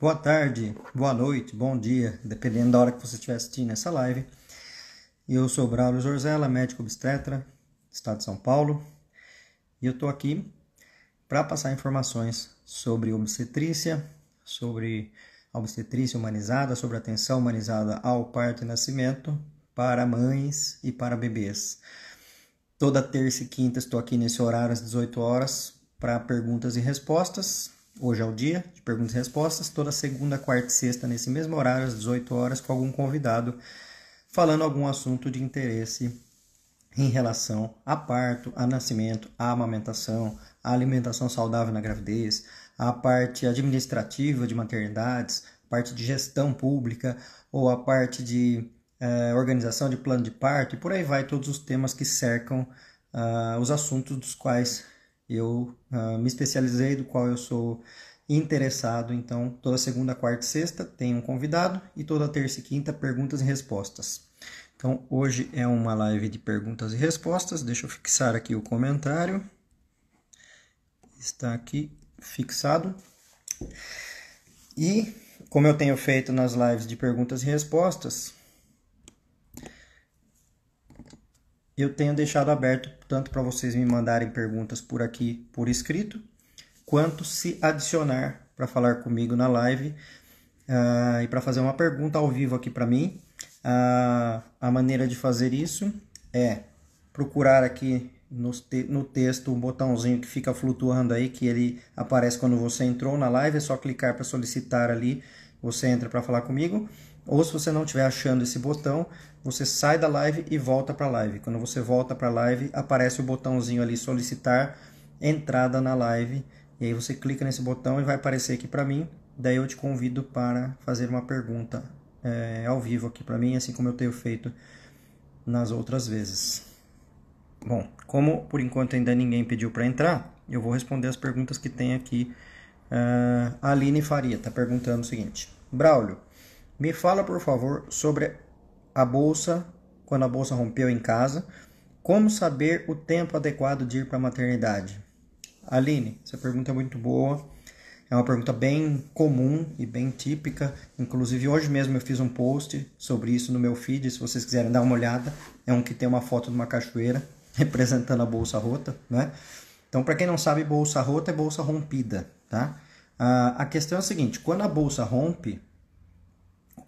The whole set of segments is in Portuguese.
boa tarde, boa noite, bom dia, dependendo da hora que você estiver assistindo essa live. Eu sou Braulio Zorzella, médico obstetra, estado de São Paulo, e eu estou aqui para passar informações sobre obstetrícia, sobre obstetrícia humanizada, sobre atenção humanizada ao parto e nascimento para mães e para bebês. Toda terça e quinta estou aqui nesse horário às 18 horas para perguntas e respostas. Hoje é o dia de perguntas e respostas. Toda segunda, quarta e sexta, nesse mesmo horário, às 18 horas, com algum convidado falando algum assunto de interesse em relação a parto, a nascimento, a amamentação, a alimentação saudável na gravidez, a parte administrativa de maternidades, parte de gestão pública ou a parte de eh, organização de plano de parto e por aí vai todos os temas que cercam uh, os assuntos dos quais eu uh, me especializei, do qual eu sou interessado. Então, toda segunda, quarta e sexta tem um convidado e toda terça e quinta perguntas e respostas. Então, hoje é uma live de perguntas e respostas. Deixa eu fixar aqui o comentário. Está aqui fixado. E, como eu tenho feito nas lives de perguntas e respostas, eu tenho deixado aberto tanto para vocês me mandarem perguntas por aqui por escrito, quanto se adicionar para falar comigo na live uh, e para fazer uma pergunta ao vivo aqui para mim. Uh, a maneira de fazer isso é procurar aqui no, te no texto um botãozinho que fica flutuando aí, que ele aparece quando você entrou na live, é só clicar para solicitar ali, você entra para falar comigo. Ou se você não estiver achando esse botão, você sai da live e volta para a live. Quando você volta para a live, aparece o botãozinho ali solicitar entrada na live. E aí você clica nesse botão e vai aparecer aqui para mim. Daí eu te convido para fazer uma pergunta é, ao vivo aqui para mim, assim como eu tenho feito nas outras vezes. Bom, como por enquanto ainda ninguém pediu para entrar, eu vou responder as perguntas que tem aqui. Uh, a Aline Faria está perguntando o seguinte: Braulio, me fala, por favor, sobre a bolsa, quando a bolsa rompeu em casa. Como saber o tempo adequado de ir para a maternidade? Aline, essa pergunta é muito boa. É uma pergunta bem comum e bem típica. Inclusive, hoje mesmo eu fiz um post sobre isso no meu feed. Se vocês quiserem dar uma olhada, é um que tem uma foto de uma cachoeira representando a bolsa rota, né? Então, para quem não sabe, bolsa rota é bolsa rompida, tá? Ah, a questão é a seguinte: quando a bolsa rompe,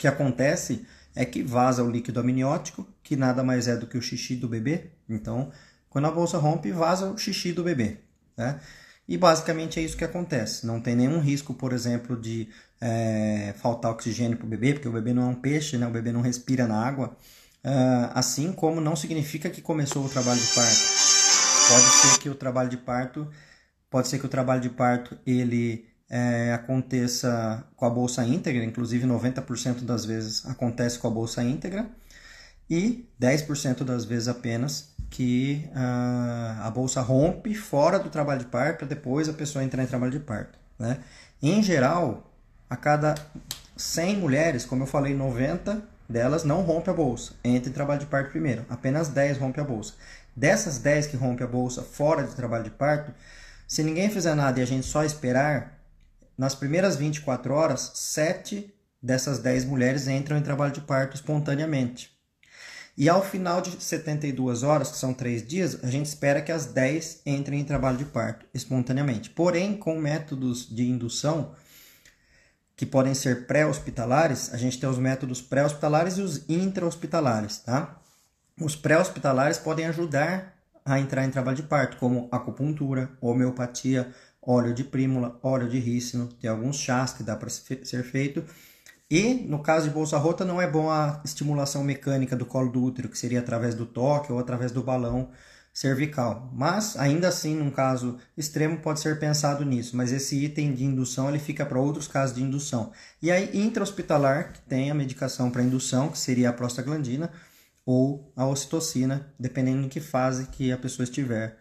que acontece é que vaza o líquido amniótico, que nada mais é do que o xixi do bebê. Então, quando a bolsa rompe, vaza o xixi do bebê. Né? E basicamente é isso que acontece. Não tem nenhum risco, por exemplo, de é, faltar oxigênio para o bebê, porque o bebê não é um peixe, né? o bebê não respira na água. Uh, assim como não significa que começou o trabalho de parto. Pode ser que o trabalho de parto, pode ser que o trabalho de parto ele é, aconteça com a bolsa íntegra, inclusive 90% das vezes acontece com a bolsa íntegra, e 10% das vezes apenas que uh, a bolsa rompe fora do trabalho de parto para depois a pessoa entrar em trabalho de parto. Né? Em geral, a cada 100 mulheres, como eu falei, 90 delas não rompe a bolsa, entra em trabalho de parto primeiro. Apenas 10 rompe a bolsa. Dessas 10 que rompe a bolsa fora de trabalho de parto, se ninguém fizer nada e a gente só esperar, nas primeiras 24 horas, 7 dessas 10 mulheres entram em trabalho de parto espontaneamente. E ao final de 72 horas, que são 3 dias, a gente espera que as 10 entrem em trabalho de parto espontaneamente. Porém, com métodos de indução, que podem ser pré-hospitalares, a gente tem os métodos pré-hospitalares e os intra-hospitalares, tá? Os pré-hospitalares podem ajudar a entrar em trabalho de parto, como acupuntura, homeopatia, óleo de prímula, óleo de rícino, tem alguns chás que dá para ser feito. E no caso de bolsa rota não é bom a estimulação mecânica do colo do útero, que seria através do toque ou através do balão cervical. Mas ainda assim, num caso extremo, pode ser pensado nisso. Mas esse item de indução ele fica para outros casos de indução. E aí intra-hospitalar, que tem a medicação para indução, que seria a prostaglandina ou a ocitocina, dependendo em que fase que a pessoa estiver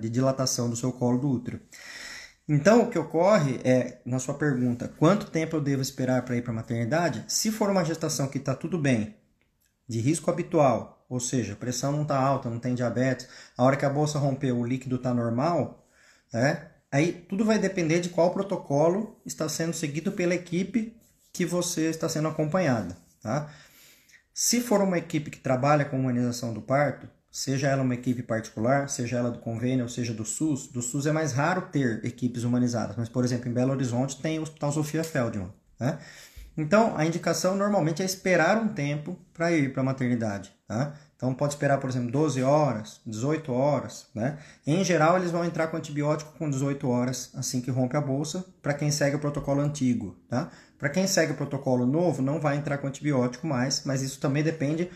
de dilatação do seu colo do útero. Então, o que ocorre é, na sua pergunta, quanto tempo eu devo esperar para ir para a maternidade? Se for uma gestação que está tudo bem, de risco habitual, ou seja, a pressão não está alta, não tem diabetes, a hora que a bolsa rompeu, o líquido está normal, é, Aí tudo vai depender de qual protocolo está sendo seguido pela equipe que você está sendo acompanhada, tá? Se for uma equipe que trabalha com humanização do parto, seja ela uma equipe particular, seja ela do convênio ou seja do SUS, do SUS é mais raro ter equipes humanizadas, mas por exemplo em Belo Horizonte tem o Hospital Sofia Feldman, né? Então a indicação normalmente é esperar um tempo para ir para a maternidade, tá? Então pode esperar, por exemplo, 12 horas, 18 horas, né? Em geral, eles vão entrar com antibiótico com 18 horas assim que rompe a bolsa, para quem segue o protocolo antigo, tá? Para quem segue o protocolo novo, não vai entrar com antibiótico mais, mas isso também depende,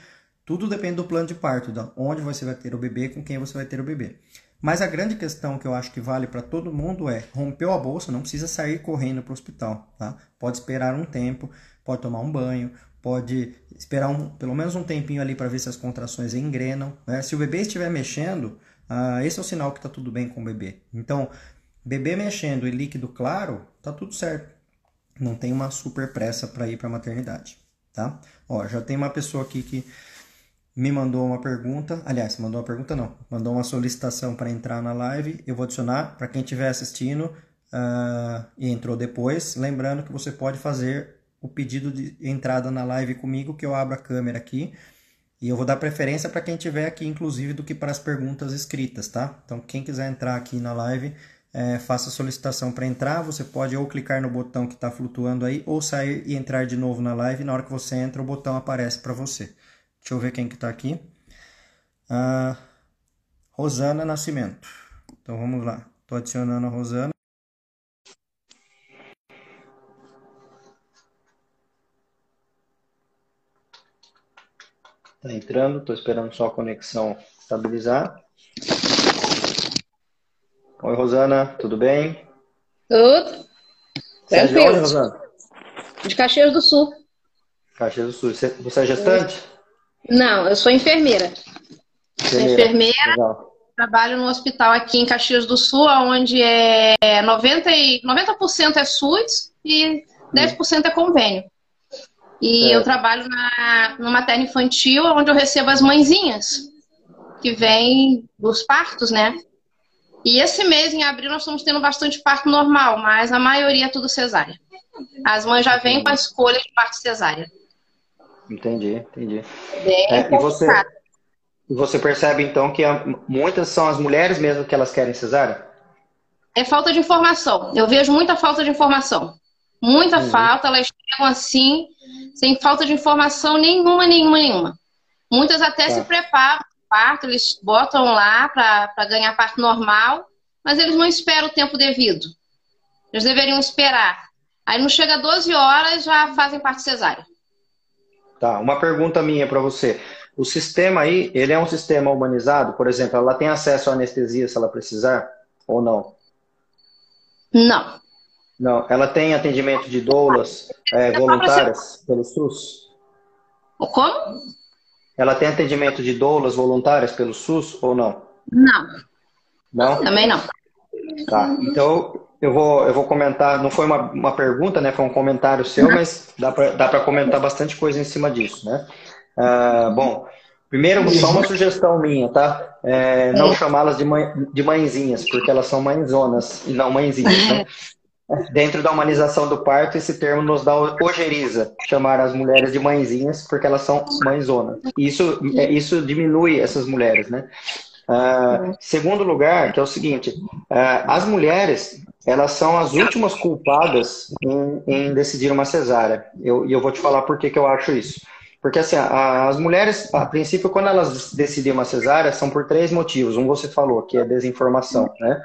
tudo depende do plano de parto, de onde você vai ter o bebê, com quem você vai ter o bebê. Mas a grande questão que eu acho que vale para todo mundo é: rompeu a bolsa, não precisa sair correndo para o hospital, tá? Pode esperar um tempo, pode tomar um banho, pode esperar um, pelo menos um tempinho ali para ver se as contrações engrenam. Né? Se o bebê estiver mexendo, uh, esse é o sinal que está tudo bem com o bebê. Então, bebê mexendo e líquido claro, tá tudo certo. Não tem uma super pressa para ir para a maternidade, tá? Ó, já tem uma pessoa aqui que me mandou uma pergunta, aliás, mandou uma pergunta não, mandou uma solicitação para entrar na live. Eu vou adicionar para quem estiver assistindo uh, e entrou depois, lembrando que você pode fazer o pedido de entrada na live comigo, que eu abro a câmera aqui. E eu vou dar preferência para quem estiver aqui, inclusive, do que para as perguntas escritas, tá? Então, quem quiser entrar aqui na live, é, faça solicitação para entrar. Você pode ou clicar no botão que está flutuando aí, ou sair e entrar de novo na live. Na hora que você entra, o botão aparece para você. Deixa eu ver quem que está aqui. Ah, Rosana Nascimento. Então, vamos lá. Estou adicionando a Rosana. Tá entrando, tô esperando só a conexão estabilizar. Oi, Rosana, tudo bem? Tudo. Você é de onde, Rosana? De Caxias do Sul. Caxias do Sul. Você é gestante? Não, eu sou enfermeira. Enfermeira. enfermeira Legal. Trabalho no hospital aqui em Caxias do Sul, onde é 90%, e, 90 é SUS e 10% é convênio. E é. eu trabalho na, no materno infantil, onde eu recebo as mãezinhas, que vêm dos partos, né? E esse mês, em abril, nós estamos tendo bastante parto normal, mas a maioria é tudo cesárea. As mães já vêm com a escolha de parto cesárea. Entendi, entendi. É, e você, você percebe, então, que muitas são as mulheres mesmo que elas querem cesárea? É falta de informação. Eu vejo muita falta de informação. Muita uhum. falta, elas chegam assim, sem falta de informação nenhuma, nenhuma, nenhuma. Muitas até tá. se preparam para parto, eles botam lá para ganhar parto normal, mas eles não esperam o tempo devido. Eles deveriam esperar. Aí não chega 12 horas, já fazem parto cesárea. Tá, uma pergunta minha para você. O sistema aí, ele é um sistema humanizado? Por exemplo, ela tem acesso à anestesia se ela precisar ou não? Não. Não, ela tem atendimento de doulas é, voluntárias pelo SUS? Como? Ela tem atendimento de doulas voluntárias pelo SUS ou não? Não. Não? Também não. Tá, então eu vou, eu vou comentar, não foi uma, uma pergunta, né? Foi um comentário seu, uhum. mas dá para dá comentar bastante coisa em cima disso, né? Ah, bom, primeiro, só uma sugestão minha, tá? É, não chamá-las de, mãe, de mãezinhas, porque elas são mãezonas e não mãezinhas, né? Dentro da humanização do parto, esse termo nos dá ojeriza, chamar as mulheres de mãezinhas, porque elas são mãezonas. Isso, é, isso diminui essas mulheres, né? Uh, segundo lugar, que é o seguinte, uh, as mulheres, elas são as últimas culpadas em, em decidir uma cesárea. E eu, eu vou te falar por que, que eu acho isso. Porque assim, as mulheres, a princípio, quando elas decidem uma cesárea, são por três motivos. Um você falou, que é desinformação, né?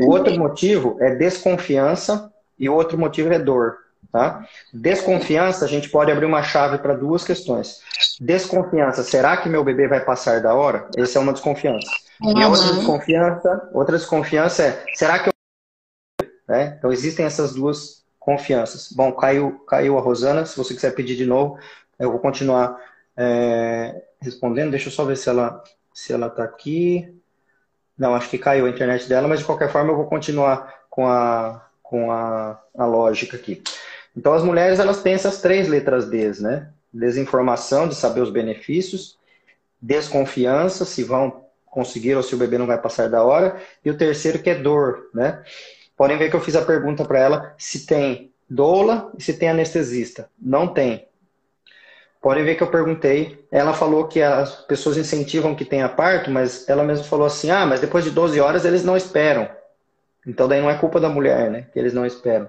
O outro motivo é desconfiança e o outro motivo é dor, tá? Desconfiança, a gente pode abrir uma chave para duas questões. Desconfiança, será que meu bebê vai passar da hora? Essa é uma desconfiança. E a outra desconfiança, outra desconfiança é, será que eu... É? Então existem essas duas confianças. Bom, caiu, caiu a Rosana, se você quiser pedir de novo, eu vou continuar é, respondendo. Deixa eu só ver se ela se ela está aqui. Não, acho que caiu a internet dela, mas de qualquer forma eu vou continuar com a, com a, a lógica aqui. Então as mulheres elas têm essas três letras D, né? Desinformação de saber os benefícios, desconfiança se vão conseguir ou se o bebê não vai passar da hora, e o terceiro que é dor, né? Podem ver que eu fiz a pergunta para ela se tem doula e se tem anestesista. Não tem. Podem ver que eu perguntei. Ela falou que as pessoas incentivam que tenha parto, mas ela mesma falou assim: ah, mas depois de 12 horas eles não esperam. Então daí não é culpa da mulher, né? Que eles não esperam.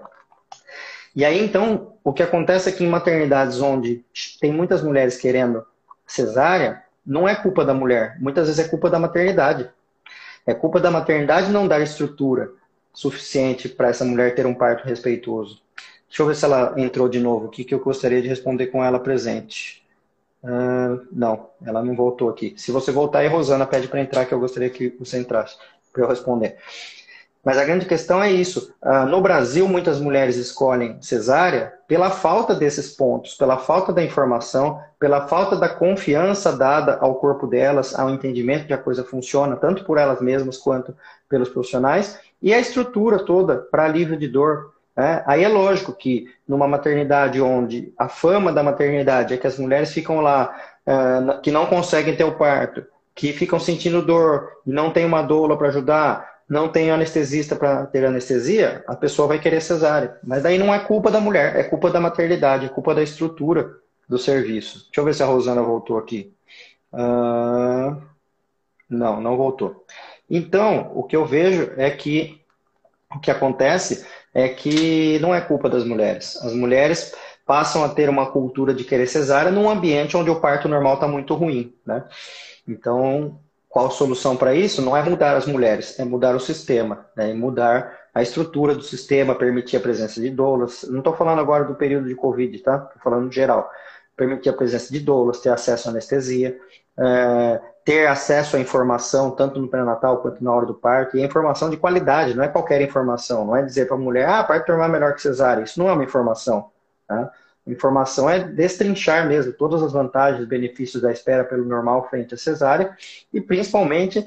E aí então, o que acontece é que em maternidades onde tem muitas mulheres querendo cesárea, não é culpa da mulher. Muitas vezes é culpa da maternidade. É culpa da maternidade não dar estrutura suficiente para essa mulher ter um parto respeitoso. Deixa eu ver se ela entrou de novo aqui, que eu gostaria de responder com ela presente. Uh, não, ela não voltou aqui. Se você voltar aí, Rosana pede para entrar, que eu gostaria que você entrasse para eu responder. Mas a grande questão é isso. Uh, no Brasil, muitas mulheres escolhem cesárea pela falta desses pontos, pela falta da informação, pela falta da confiança dada ao corpo delas, ao entendimento de a coisa funciona, tanto por elas mesmas quanto pelos profissionais, e a estrutura toda para alívio de dor. Né? Aí é lógico que numa maternidade onde a fama da maternidade é que as mulheres ficam lá, uh, que não conseguem ter o parto, que ficam sentindo dor, não tem uma doula para ajudar, não tem anestesista para ter anestesia, a pessoa vai querer cesárea. Mas daí não é culpa da mulher, é culpa da maternidade, é culpa da estrutura do serviço. Deixa eu ver se a Rosana voltou aqui. Uh... Não, não voltou. Então, o que eu vejo é que o que acontece é que não é culpa das mulheres. As mulheres passam a ter uma cultura de querer cesárea num ambiente onde o parto normal está muito ruim, né? Então, qual solução para isso? Não é mudar as mulheres, é mudar o sistema, né? é mudar a estrutura do sistema, permitir a presença de doulas. Não estou falando agora do período de Covid, tá? Estou falando geral. Permitir a presença de doulas, ter acesso à anestesia, é, ter acesso à informação, tanto no pré-natal quanto na hora do parto, e informação de qualidade, não é qualquer informação. Não é dizer para a mulher, ah, parto normal é melhor que cesárea. Isso não é uma informação. Tá? Informação é destrinchar mesmo todas as vantagens benefícios da espera pelo normal frente à cesárea e principalmente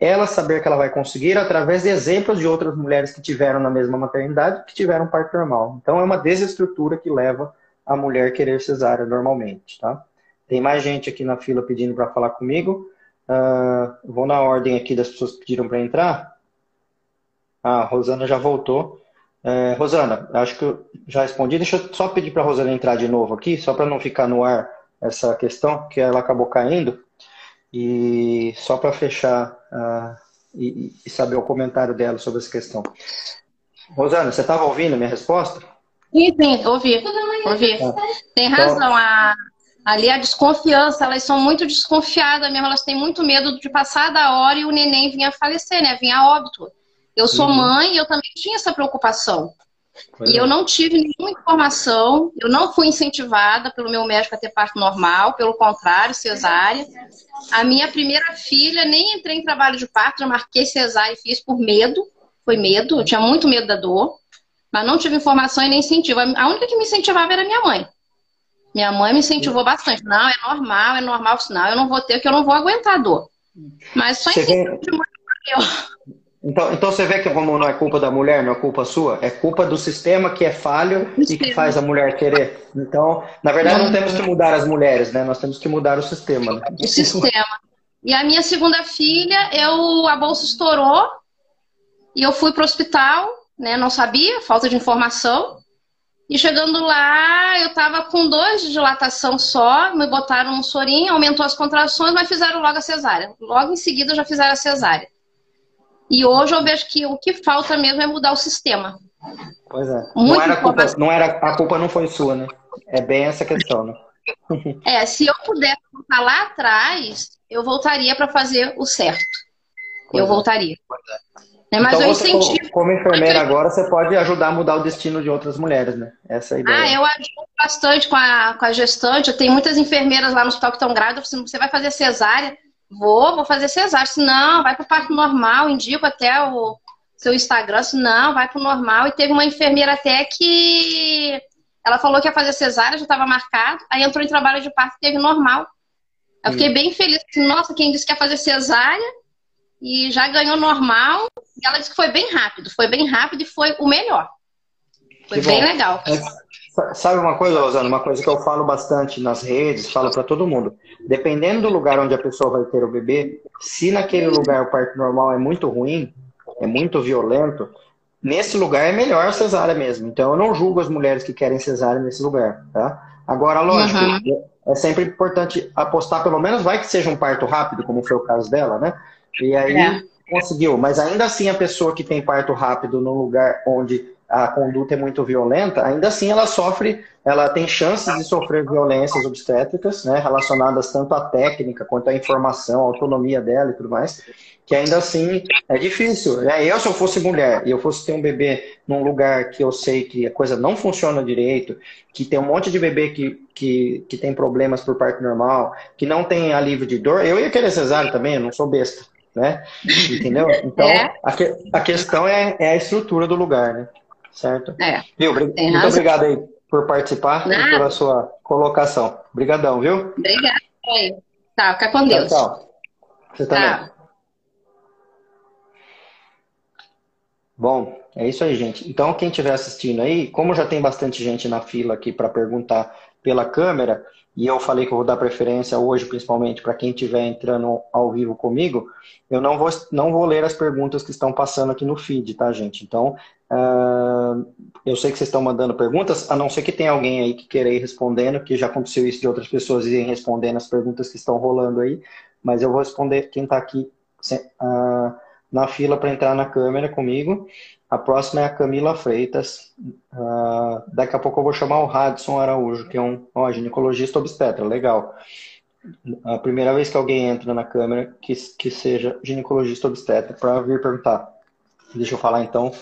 ela saber que ela vai conseguir através de exemplos de outras mulheres que tiveram na mesma maternidade que tiveram parto normal. Então é uma desestrutura que leva a mulher a querer cesárea normalmente, tá? Tem mais gente aqui na fila pedindo para falar comigo. Uh, vou na ordem aqui das pessoas que pediram para entrar. Ah, a Rosana já voltou. É, Rosana, acho que eu já respondi. Deixa eu só pedir para a Rosana entrar de novo aqui, só para não ficar no ar essa questão, que ela acabou caindo. E só para fechar uh, e, e, saber o comentário dela sobre essa questão. Rosana, você estava ouvindo a minha resposta? Sim, sim, ouvi. ouvi. Tá. Tem então razão. A, ali a desconfiança, elas são muito desconfiadas mesmo, elas têm muito medo de passar da hora e o neném vinha falecer, né? Vinha óbito. Eu sou uhum. mãe e eu também tinha essa preocupação. E é. eu não tive nenhuma informação, eu não fui incentivada pelo meu médico a ter parto normal, pelo contrário, cesárea. A minha primeira filha, nem entrei em trabalho de parto, já marquei cesárea e fiz por medo. Foi medo, eu tinha muito medo da dor, mas não tive informação e nem incentivo. A única que me incentivava era minha mãe. Minha mãe me incentivou bastante. Não, é normal, é normal, senão eu não vou ter, porque eu não vou aguentar a dor. Mas só incentivo de mãe eu. Então, então você vê que como não é culpa da mulher, não é culpa sua, é culpa do sistema que é falho e que faz a mulher querer. Então, na verdade, não temos que mudar as mulheres, né? Nós temos que mudar o sistema. Né? O sistema. E a minha segunda filha, eu a bolsa estourou e eu fui para o hospital, né? Não sabia, falta de informação. E chegando lá, eu tava com dois de dilatação só, me botaram um sorinho, aumentou as contrações, mas fizeram logo a cesárea. Logo em seguida já fizeram a cesárea. E hoje eu vejo que o que falta mesmo é mudar o sistema. Pois é. não era, culpa, não era a culpa não foi sua, né? É bem essa questão, né? é, se eu pudesse voltar lá atrás, eu voltaria para fazer o certo. Pois eu é. voltaria. É. Mas então, eu incentivo. Como enfermeira agora, você pode ajudar a mudar o destino de outras mulheres, né? Essa é a ideia. Ah, eu ajudo bastante com a, com a gestante. Eu tenho muitas enfermeiras lá no hospital que estão grávidas. Você vai fazer cesárea? Vou, vou fazer cesárea. Se não, vai para o parto normal, indico até o seu Instagram. Se não, vai para o normal. E teve uma enfermeira até que ela falou que ia fazer cesárea, já estava marcado. Aí entrou em trabalho de parto e teve normal. Eu fiquei bem feliz. Nossa, quem disse que ia fazer cesárea e já ganhou normal. E ela disse que foi bem rápido. Foi bem rápido e foi o melhor. Foi que bem bom. legal. É. Sabe uma coisa, Rosana? Uma coisa que eu falo bastante nas redes, falo para todo mundo. Dependendo do lugar onde a pessoa vai ter o bebê, se naquele lugar o parto normal é muito ruim, é muito violento, nesse lugar é melhor a cesárea mesmo. Então eu não julgo as mulheres que querem cesárea nesse lugar, tá? Agora, lógico, uhum. é sempre importante apostar, pelo menos vai que seja um parto rápido, como foi o caso dela, né? E aí é. conseguiu. Mas ainda assim a pessoa que tem parto rápido num lugar onde a conduta é muito violenta, ainda assim ela sofre, ela tem chances de sofrer violências obstétricas, né, relacionadas tanto à técnica quanto à informação, à autonomia dela e tudo mais, que ainda assim é difícil. Né? Eu, se eu fosse mulher e eu fosse ter um bebê num lugar que eu sei que a coisa não funciona direito, que tem um monte de bebê que, que, que tem problemas por parto normal, que não tem alívio de dor, eu ia querer cesárea também, eu não sou besta. Né? Entendeu? Então, é. a, que, a questão é, é a estrutura do lugar, né? certo? É. Viu? Muito razão. obrigado aí por participar Nada. e pela sua colocação. Obrigadão, viu? Obrigada. Tá, fica com Deus. Tchau, tchau. Você também. Bom, é isso aí, gente. Então, quem estiver assistindo aí, como já tem bastante gente na fila aqui para perguntar pela câmera, e eu falei que eu vou dar preferência hoje, principalmente para quem estiver entrando ao vivo comigo, eu não vou, não vou ler as perguntas que estão passando aqui no feed, tá, gente? Então, uh, eu sei que vocês estão mandando perguntas, a não ser que tenha alguém aí que queira ir respondendo, que já aconteceu isso de outras pessoas irem respondendo as perguntas que estão rolando aí, mas eu vou responder quem está aqui uh, na fila para entrar na câmera comigo. A próxima é a Camila Freitas. Uh, daqui a pouco eu vou chamar o Radson Araújo, que é um ginecologista obstetra. Legal. A primeira vez que alguém entra na câmera que, que seja ginecologista obstetra para vir perguntar. Deixa eu falar então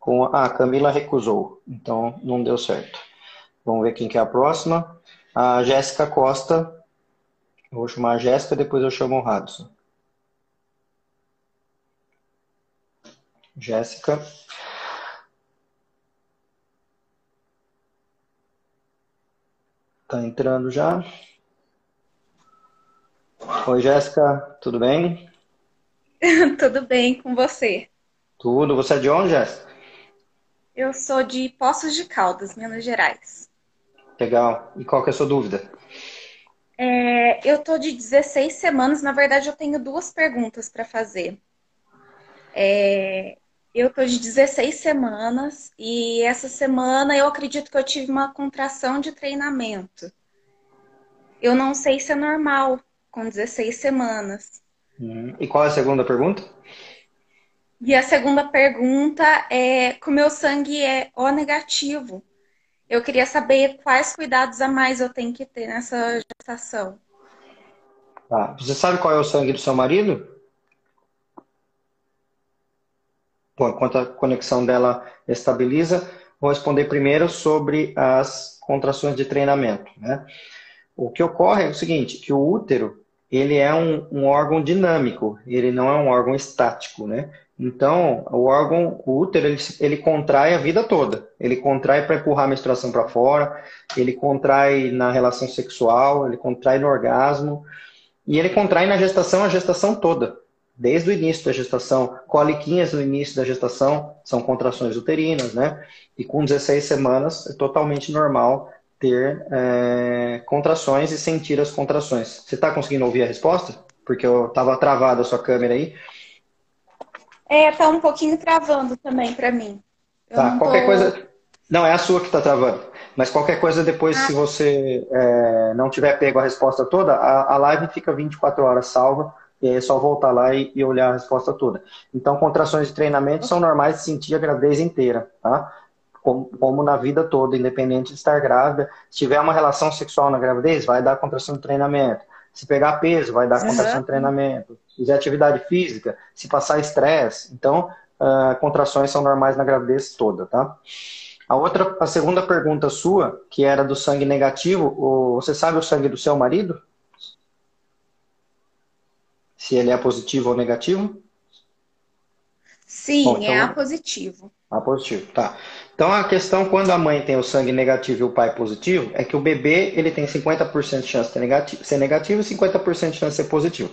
com a ah, Camila recusou, então não deu certo. Vamos ver quem que é a próxima. A Jéssica Costa. Eu vou chamar a Jéssica, depois eu chamo o Radson. Jéssica. Tá entrando já. Oi, Jéssica, tudo bem? tudo bem com você? Tudo. Você é de onde, Jéssica? Eu sou de Poços de Caldas, Minas Gerais. Legal. E qual que é a sua dúvida? É, eu tô de 16 semanas. Na verdade, eu tenho duas perguntas para fazer. É, eu tô de 16 semanas e essa semana eu acredito que eu tive uma contração de treinamento. Eu não sei se é normal com 16 semanas. Hum. E qual é a segunda pergunta? E a segunda pergunta é: com meu sangue é O negativo. Eu queria saber quais cuidados a mais eu tenho que ter nessa gestação. Tá. Você sabe qual é o sangue do seu marido? Bom, enquanto a conexão dela estabiliza, vou responder primeiro sobre as contrações de treinamento. Né? O que ocorre é o seguinte, que o útero ele é um, um órgão dinâmico, ele não é um órgão estático, né? Então, o órgão, o útero, ele, ele contrai a vida toda. Ele contrai para empurrar a menstruação para fora, ele contrai na relação sexual, ele contrai no orgasmo, e ele contrai na gestação a gestação toda desde o início da gestação. Coliquinhas no início da gestação são contrações uterinas, né? E com 16 semanas é totalmente normal ter é, contrações e sentir as contrações. Você está conseguindo ouvir a resposta? Porque eu estava travada a sua câmera aí. É, tá um pouquinho travando também para mim. Eu tá, qualquer tô... coisa. Não, é a sua que está travando. Mas qualquer coisa depois, ah. se você é, não tiver pego a resposta toda, a, a live fica 24 horas salva e aí é só voltar lá e, e olhar a resposta toda. Então, contrações de treinamento são normais de sentir a gravidez inteira, tá? Como, como, na vida toda, independente de estar grávida. Se tiver uma relação sexual na gravidez, vai dar contração de treinamento. Se pegar peso, vai dar contração uhum. de treinamento. Se fizer atividade física, se passar estresse. Então, uh, contrações são normais na gravidez toda, tá? A outra, a segunda pergunta sua, que era do sangue negativo, você sabe o sangue do seu marido? Se ele é positivo ou negativo? Sim, Bom, então, é A positivo. A positivo, tá. Então a questão quando a mãe tem o sangue negativo e o pai positivo é que o bebê ele tem 50% de chance de ser negativo, ser negativo e 50% de chance de ser positivo.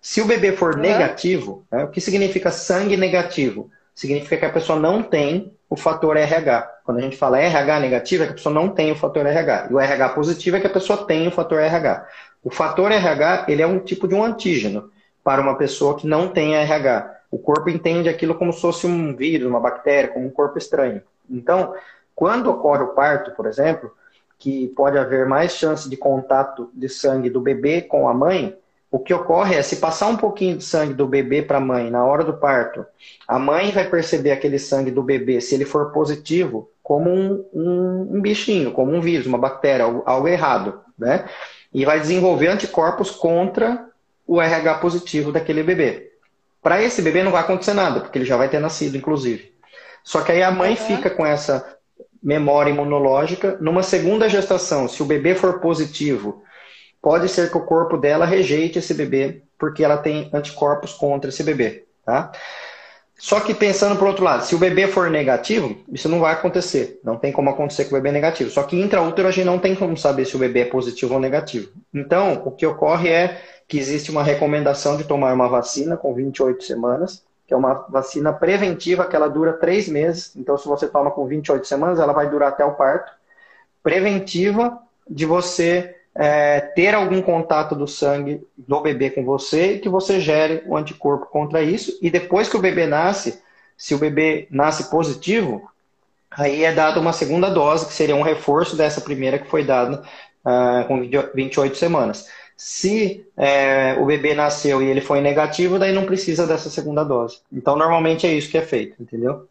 Se o bebê for uhum. negativo, né, o que significa sangue negativo? Significa que a pessoa não tem o fator RH. Quando a gente fala RH negativo, é que a pessoa não tem o fator RH. E o RH positivo é que a pessoa tem o fator RH. O fator RH ele é um tipo de um antígeno para uma pessoa que não tem RH. O corpo entende aquilo como se fosse um vírus, uma bactéria, como um corpo estranho. Então, quando ocorre o parto, por exemplo, que pode haver mais chance de contato de sangue do bebê com a mãe, o que ocorre é, se passar um pouquinho de sangue do bebê para a mãe na hora do parto, a mãe vai perceber aquele sangue do bebê, se ele for positivo, como um, um, um bichinho, como um vírus, uma bactéria, algo, algo errado, né? E vai desenvolver anticorpos contra o RH positivo daquele bebê. Para esse bebê não vai acontecer nada, porque ele já vai ter nascido, inclusive. Só que aí a mãe uhum. fica com essa memória imunológica. Numa segunda gestação, se o bebê for positivo, pode ser que o corpo dela rejeite esse bebê, porque ela tem anticorpos contra esse bebê, tá? Só que pensando por outro lado, se o bebê for negativo, isso não vai acontecer. Não tem como acontecer com o bebê é negativo. Só que intraútero a gente não tem como saber se o bebê é positivo ou negativo. Então, o que ocorre é que existe uma recomendação de tomar uma vacina com 28 semanas, que é uma vacina preventiva que ela dura três meses. Então, se você toma com 28 semanas, ela vai durar até o parto. Preventiva de você é, ter algum contato do sangue do bebê com você e que você gere o um anticorpo contra isso. E depois que o bebê nasce, se o bebê nasce positivo, aí é dada uma segunda dose, que seria um reforço dessa primeira que foi dada uh, com 28 semanas. Se é, o bebê nasceu e ele foi negativo, daí não precisa dessa segunda dose. Então, normalmente é isso que é feito, entendeu?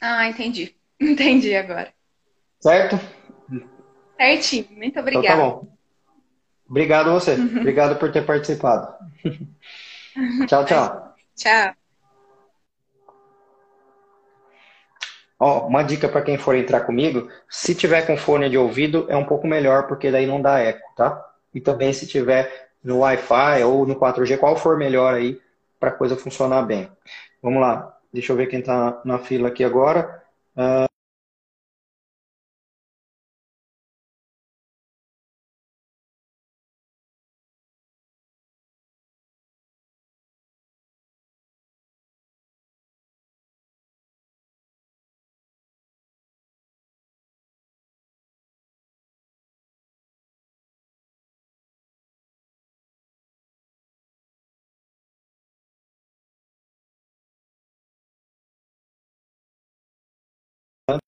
Ah, entendi. Entendi agora. Certo? Certinho, muito obrigada. Então, tá bom. Obrigado você. Uhum. Obrigado por ter participado. tchau, tchau. Tchau. Ó, uma dica para quem for entrar comigo, se tiver com fone de ouvido é um pouco melhor, porque daí não dá eco, tá? E também se tiver no Wi-Fi ou no 4G, qual for melhor aí para a coisa funcionar bem. Vamos lá, deixa eu ver quem está na fila aqui agora. Uh...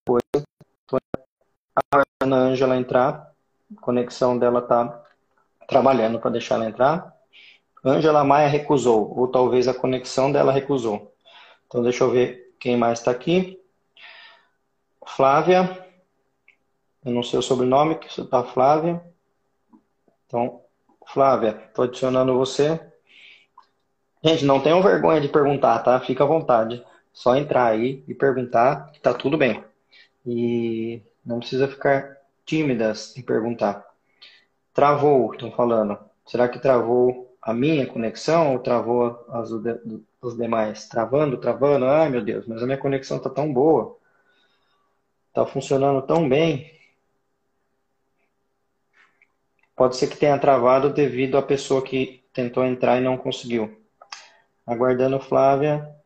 coisa. A Ana Ângela entrar, a conexão dela tá trabalhando para deixar ela entrar. Ângela Maia recusou, ou talvez a conexão dela recusou. Então deixa eu ver quem mais está aqui. Flávia, eu não sei o sobrenome, que você tá Flávia. Então, Flávia, estou adicionando você. Gente, não tenham vergonha de perguntar, tá? Fica à vontade. Só entrar aí e perguntar, que tá tudo bem. E não precisa ficar tímidas em perguntar. Travou, estão falando. Será que travou a minha conexão ou travou as os demais? Travando, travando. Ai, meu Deus, mas a minha conexão está tão boa. Está funcionando tão bem. Pode ser que tenha travado devido à pessoa que tentou entrar e não conseguiu. Aguardando Flávia.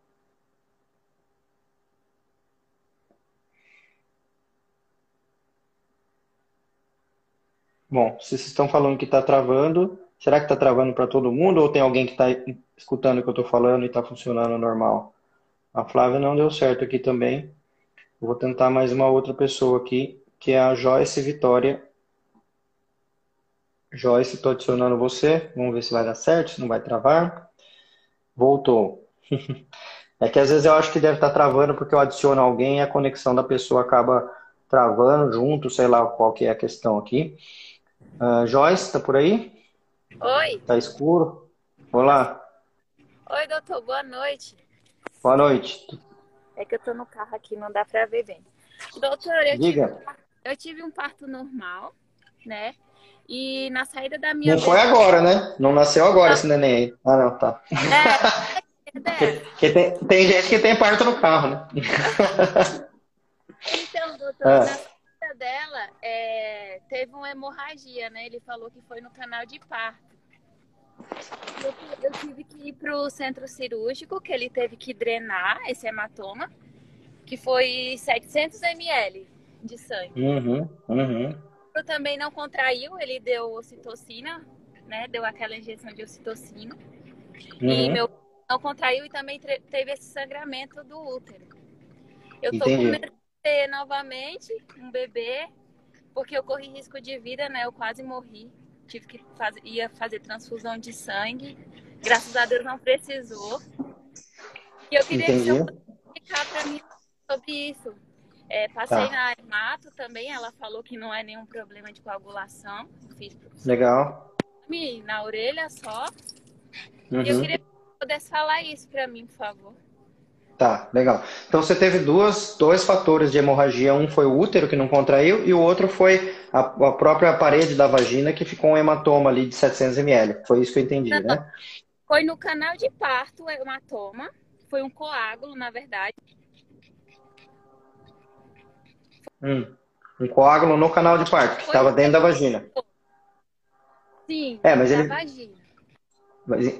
Bom, se vocês estão falando que está travando, será que está travando para todo mundo ou tem alguém que está escutando o que eu estou falando e está funcionando normal? A Flávia não deu certo aqui também. vou tentar mais uma outra pessoa aqui, que é a Joyce Vitória. Joyce, estou adicionando você. Vamos ver se vai dar certo, se não vai travar. Voltou. é que às vezes eu acho que deve estar tá travando porque eu adiciono alguém e a conexão da pessoa acaba travando junto, sei lá qual que é a questão aqui. Uh, Joyce, tá por aí? Oi. Tá escuro? Olá. Oi, doutor, boa noite. Boa noite. É que eu tô no carro aqui, não dá pra ver bem. Doutor, eu, Diga. Tive, eu tive um parto normal, né? E na saída da minha. Não foi agora, né? Não nasceu agora esse neném aí. Ah, não, tá. É, é. que tem, tem gente que tem parto no carro, né? então, doutor, é dela é, teve uma hemorragia, né? Ele falou que foi no canal de parto. Eu, eu tive que ir para o centro cirúrgico, que ele teve que drenar esse hematoma, que foi 700 ml de sangue. Uhum, uhum. Eu também não contraiu, ele deu ocitocina, né? Deu aquela injeção de ocitocina. Uhum. E meu não contraiu e também teve esse sangramento do útero. Eu tô Entendi. com medo ter novamente um bebê, porque eu corri risco de vida, né? Eu quase morri. Tive que fazer, ia fazer transfusão de sangue. Graças a Deus não precisou. E eu queria Entendi. que você explicar para mim sobre isso. É, passei tá. na hemato também, ela falou que não é nenhum problema de coagulação. Fiz Legal. Na orelha só. Uhum. E eu queria que você pudesse falar isso para mim, por favor. Tá, legal. Então você teve duas, dois fatores de hemorragia. Um foi o útero que não contraiu e o outro foi a, a própria parede da vagina que ficou um hematoma ali de 700 ml. Foi isso que eu entendi, não, né? Foi no canal de parto o hematoma. Foi um coágulo, na verdade. Hum, um coágulo no canal de parto, que estava dentro da vagina. Sim, é, mas ele... vagina.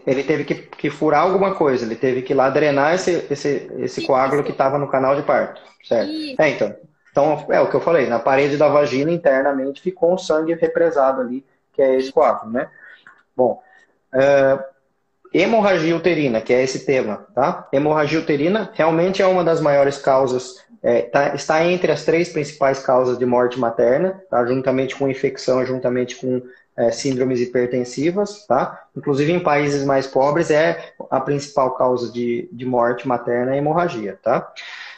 Ele teve que, que, furar alguma coisa, ele teve que ir lá drenar esse, esse, esse coágulo que estava no canal de parto, certo? Isso. É, então. Então, é o que eu falei, na parede da vagina internamente ficou um sangue represado ali, que é esse coágulo, né? Bom, uh, hemorragia uterina, que é esse tema, tá? Hemorragia uterina realmente é uma das maiores causas, é, tá, está entre as três principais causas de morte materna, tá? Juntamente com infecção, juntamente com é, síndromes hipertensivas, tá? Inclusive em países mais pobres é a principal causa de, de morte materna a hemorragia, tá?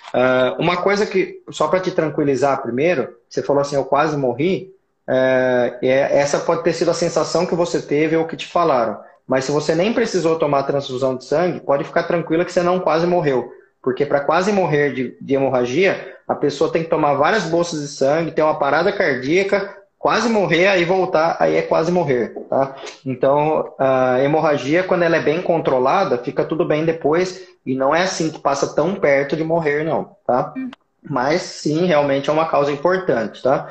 Uh, uma coisa que, só para te tranquilizar primeiro, você falou assim, eu quase morri, é, é, essa pode ter sido a sensação que você teve ou que te falaram. Mas se você nem precisou tomar transfusão de sangue, pode ficar tranquila que você não quase morreu. Porque para quase morrer de, de, hemorragia, a pessoa tem que tomar várias bolsas de sangue, ter uma parada cardíaca, quase morrer, aí voltar, aí é quase morrer, tá? Então, a hemorragia, quando ela é bem controlada, fica tudo bem depois, e não é assim que passa tão perto de morrer, não, tá? Mas, sim, realmente é uma causa importante, tá?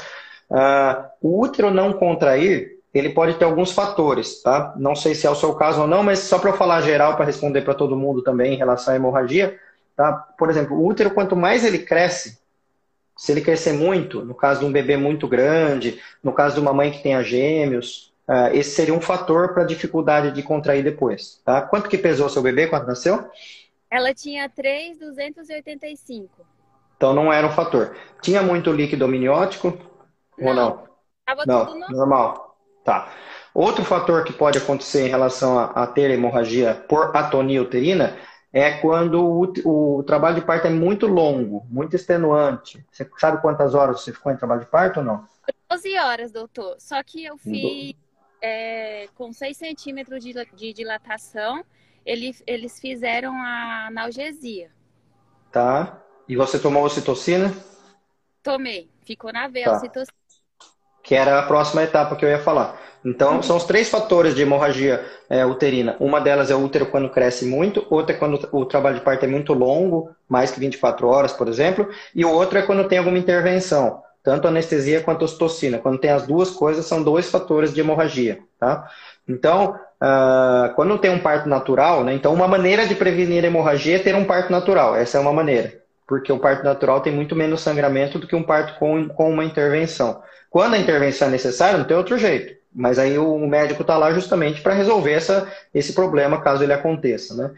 Uh, o útero não contrair, ele pode ter alguns fatores, tá? Não sei se é o seu caso ou não, mas só para eu falar geral, para responder para todo mundo também em relação à hemorragia, tá? Por exemplo, o útero, quanto mais ele cresce, se ele crescer muito, no caso de um bebê muito grande, no caso de uma mãe que tenha gêmeos, uh, esse seria um fator para a dificuldade de contrair depois. Tá? Quanto que pesou seu bebê quando nasceu? Ela tinha 3,285. Então não era um fator. Tinha muito líquido amniótico ou não? Tava não, tudo normal. normal. Tá. Outro fator que pode acontecer em relação a, a ter hemorragia por atonia uterina é quando o, o, trabalho de parto é muito longo, muito extenuante. Você sabe quantas horas você ficou em trabalho de parto ou não? 12 horas, doutor. Só que eu fiz é, com 6 centímetros de, de dilatação, eles, eles fizeram a analgesia. Tá. E você tomou ocitocina? Tomei. Ficou na veia tá. ocitocina. Que era a próxima etapa que eu ia falar. Então, são os três fatores de hemorragia é, uterina. Uma delas é o útero quando cresce muito, outra é quando o trabalho de parto é muito longo, mais que 24 horas, por exemplo, e o outro é quando tem alguma intervenção, tanto anestesia quanto ocitocina. Quando tem as duas coisas, são dois fatores de hemorragia, tá? Então, uh, quando tem um parto natural, né, então uma maneira de prevenir a hemorragia é ter um parto natural, essa é uma maneira, porque o parto natural tem muito menos sangramento do que um parto com, com uma intervenção. Quando a intervenção é necessária, não tem outro jeito. Mas aí o médico está lá justamente para resolver essa, esse problema, caso ele aconteça. Né?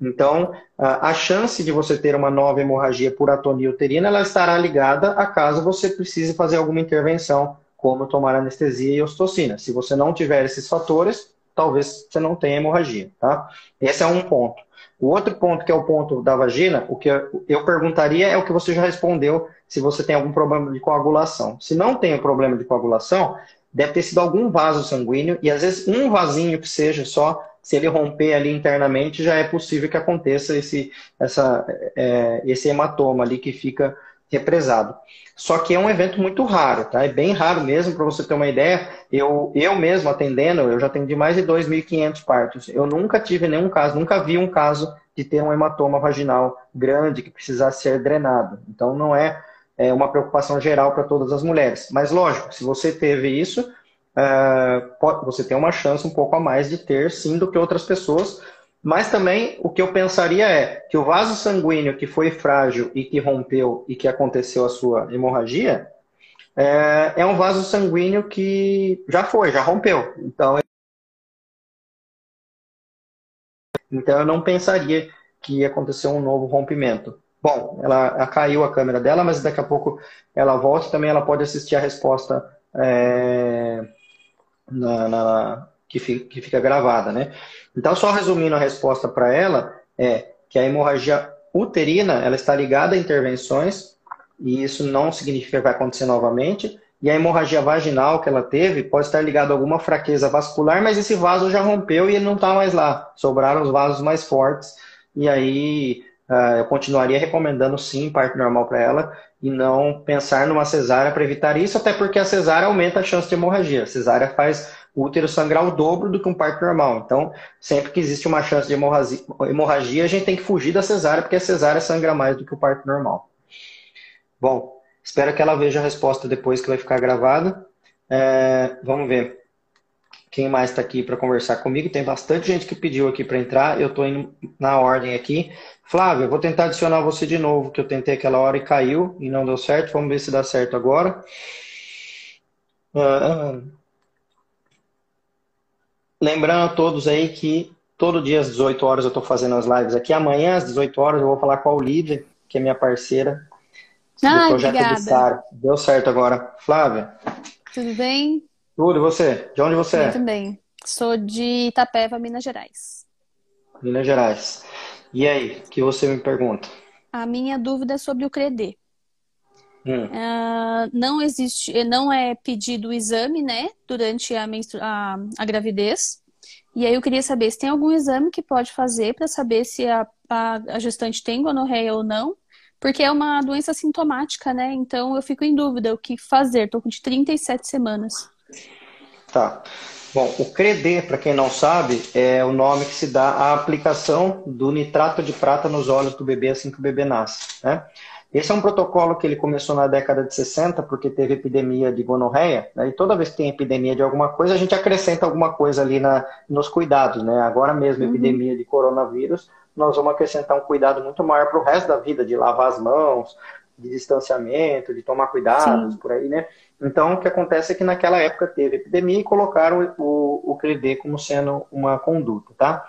Então, a chance de você ter uma nova hemorragia por atonia uterina, ela estará ligada a caso você precise fazer alguma intervenção, como tomar anestesia e ostocina. Se você não tiver esses fatores, talvez você não tenha hemorragia, tá? Esse é um ponto. O outro ponto, que é o ponto da vagina, o que eu perguntaria é o que você já respondeu, se você tem algum problema de coagulação. Se não tem problema de coagulação, deve ter sido algum vaso sanguíneo, e às vezes um vasinho que seja só, se ele romper ali internamente, já é possível que aconteça esse, essa, é, esse hematoma ali que fica represado. Só que é um evento muito raro, tá? É bem raro mesmo, para você ter uma ideia. Eu, eu mesmo atendendo, eu já atendi mais de 2.500 partos. Eu nunca tive nenhum caso, nunca vi um caso de ter um hematoma vaginal grande que precisasse ser drenado. Então não é é uma preocupação geral para todas as mulheres. Mas, lógico, se você teve isso, uh, você tem uma chance um pouco a mais de ter, sim, do que outras pessoas. Mas também o que eu pensaria é que o vaso sanguíneo que foi frágil e que rompeu e que aconteceu a sua hemorragia é, é um vaso sanguíneo que já foi, já rompeu. Então Então eu não pensaria que ia acontecer um novo rompimento. Bom, ela, ela caiu a câmera dela, mas daqui a pouco ela volta e também ela pode assistir a resposta é, na, na, que, fica, que fica gravada, né? Então, só resumindo a resposta para ela, é que a hemorragia uterina ela está ligada a intervenções e isso não significa que vai acontecer novamente. E a hemorragia vaginal que ela teve pode estar ligada a alguma fraqueza vascular, mas esse vaso já rompeu e ele não está mais lá. Sobraram os vasos mais fortes. E aí uh, eu continuaria recomendando sim parto normal para ela e não pensar numa cesárea para evitar isso, até porque a cesárea aumenta a chance de hemorragia. A cesárea faz o útero sangrar o dobro do que um parto normal. Então, sempre que existe uma chance de hemorragia, hemorragia a gente tem que fugir da cesárea, porque a cesárea sangra mais do que o parto normal. Bom, espero que ela veja a resposta depois que vai ficar gravada. É, vamos ver. Quem mais está aqui para conversar comigo? Tem bastante gente que pediu aqui para entrar. Eu estou indo na ordem aqui. Flávio, eu vou tentar adicionar você de novo, que eu tentei aquela hora e caiu e não deu certo. Vamos ver se dá certo agora. Uh, lembrando a todos aí que todo dia às 18 horas eu estou fazendo as lives aqui. Amanhã às 18 horas eu vou falar com a Olivia, que é minha parceira do projeto obrigada. Deu certo agora. Flávia? Tudo bem? Tudo, e você? De onde você Eu é? também. Sou de Itapeva, Minas Gerais. Minas Gerais. E aí, o que você me pergunta? A minha dúvida é sobre o CREDE. Hum. Uh, não existe, não é pedido o exame, né, durante a, a, a, gravidez. E aí eu queria saber se tem algum exame que pode fazer para saber se a, a, a, gestante tem gonorreia ou não, porque é uma doença sintomática, né? Então eu fico em dúvida o que fazer. Estou com de 37 semanas. Tá. Bom, o CREDE, para quem não sabe, é o nome que se dá à aplicação do nitrato de prata nos olhos do bebê assim que o bebê nasce. Né? Esse é um protocolo que ele começou na década de 60, porque teve epidemia de gonorreia, né? e toda vez que tem epidemia de alguma coisa, a gente acrescenta alguma coisa ali na, nos cuidados. Né? Agora mesmo, uhum. epidemia de coronavírus, nós vamos acrescentar um cuidado muito maior para o resto da vida, de lavar as mãos, de distanciamento, de tomar cuidados, Sim. por aí, né? Então, o que acontece é que naquela época teve epidemia e colocaram o, o CRED como sendo uma conduta, tá?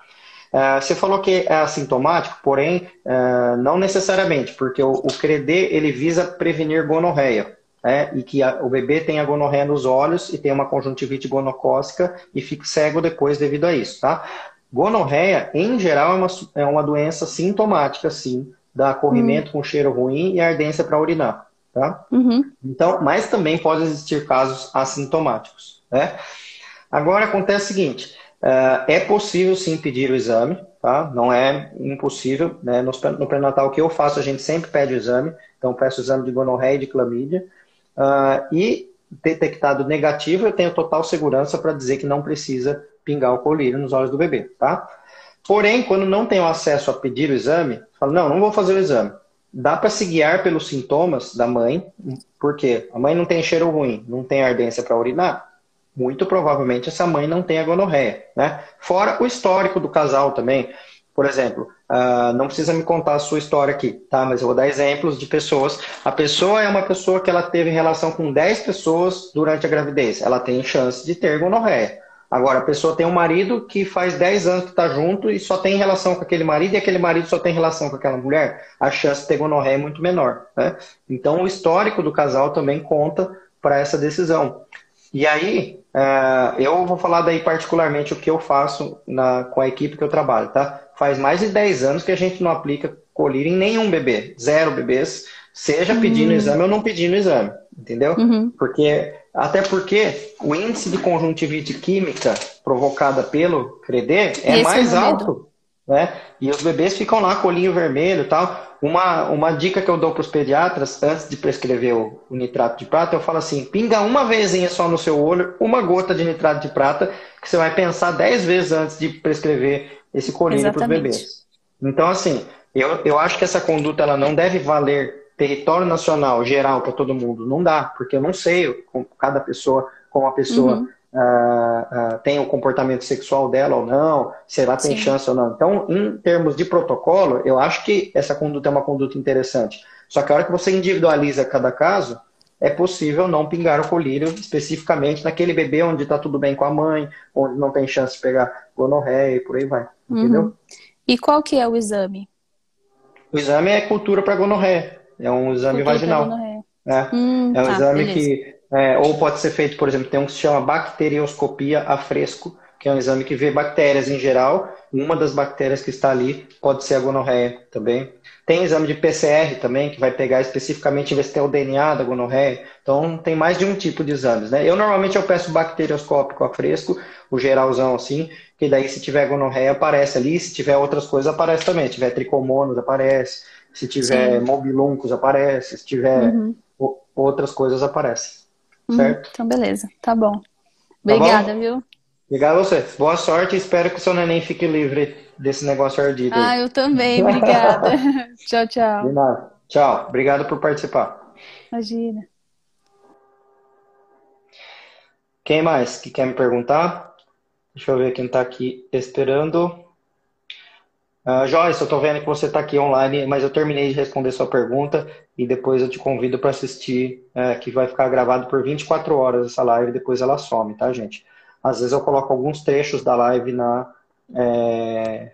Uh, você falou que é assintomático, porém, uh, não necessariamente, porque o, o CRED, ele visa prevenir gonorreia, né? e que a, o bebê tem a gonorreia nos olhos e tem uma conjuntivite gonocócica e fica cego depois devido a isso, tá? Gonorreia, em geral, é uma, é uma doença sintomática, sim, dá corrimento uhum. com cheiro ruim e ardência para urinar. Tá? Uhum. Então, mas também pode existir casos assintomáticos. Né? Agora acontece o seguinte: uh, é possível sim pedir o exame, tá? não é impossível. Né? No, no pré-natal que eu faço, a gente sempre pede o exame, então peço o exame de gonorreia e de clamídia. Uh, e detectado negativo, eu tenho total segurança para dizer que não precisa pingar o colírio nos olhos do bebê. Tá? Porém, quando não tenho acesso a pedir o exame, falo, não, não vou fazer o exame. Dá para se guiar pelos sintomas da mãe, porque a mãe não tem cheiro ruim, não tem ardência para urinar, muito provavelmente essa mãe não tem a gonorreia, né? Fora o histórico do casal também. Por exemplo, uh, não precisa me contar a sua história aqui, tá? Mas eu vou dar exemplos de pessoas. A pessoa é uma pessoa que ela teve relação com 10 pessoas durante a gravidez. Ela tem chance de ter gonorreia. Agora, a pessoa tem um marido que faz 10 anos que está junto e só tem relação com aquele marido e aquele marido só tem relação com aquela mulher, a chance de ter gonorreia é muito menor. Né? Então, o histórico do casal também conta para essa decisão. E aí, uh, eu vou falar daí particularmente o que eu faço na, com a equipe que eu trabalho, tá? Faz mais de 10 anos que a gente não aplica colírio em nenhum bebê, zero bebês, seja pedindo uhum. exame ou não pedindo exame, entendeu? Uhum. Porque até porque o índice de conjuntivite química provocada pelo CREDE é Esse mais é alto. Né? E os bebês ficam lá, colinho vermelho e tal. Uma, uma dica que eu dou para os pediatras, antes de prescrever o, o, nitrato de prata, eu falo assim: pinga uma vezinha só no seu olho, uma gota de nitrato de prata, que você vai pensar dez vezes antes de prescrever esse colírio para os bebês. Então, assim, eu, eu acho que essa conduta ela não deve valer território nacional geral para todo mundo, não dá, porque eu não sei como cada pessoa, como a pessoa uhum. uh, uh, tem o comportamento sexual dela ou não, se ela tem Sim. chance ou não. Então, em termos de protocolo, eu acho que essa conduta é uma conduta interessante. Só que a hora que você individualiza cada caso, é possível não pingar o colírio especificamente naquele bebê onde está tudo bem com a mãe, onde não tem chance de pegar gonorreia e por aí vai. Uhum. Entendeu? E qual que é o exame? O exame é cultura para gonorreia. É um exame vaginal. É, hum, é um tá, exame beleza. que é, ou pode ser feito, por exemplo, tem um que se chama bacterioscopia a fresco, que é um exame que vê bactérias em geral. Uma das bactérias que está ali pode ser a gonorreia também. Tem exame de PCR também, que vai pegar especificamente ver se tem o DNA da gonorreia. Então, tem mais de um tipo de exames, né? Eu normalmente eu peço bacterioscópico a fresco, o geralzão assim, que daí se tiver gonorreia aparece ali, se tiver outras coisas aparece também. Se tiver tricomonos aparece, se tiver Sim. mobiluncos aparece, se tiver uhum. outras coisas aparecem. Uhum. certo? Então, beleza. Tá bom. Obrigada, tá bom? viu? Obrigado a você. Boa sorte espero que o seu neném fique livre desse negócio ardido. Ah, eu também. Obrigada. tchau, tchau. De nada. Tchau. Obrigado por participar. Imagina. Quem mais que quer me perguntar? Deixa eu ver quem está aqui esperando. Uh, Joyce, eu estou vendo que você está aqui online, mas eu terminei de responder sua pergunta e depois eu te convido para assistir, é, que vai ficar gravado por 24 horas essa live, depois ela some, tá, gente? Às vezes eu coloco alguns trechos da live na, é,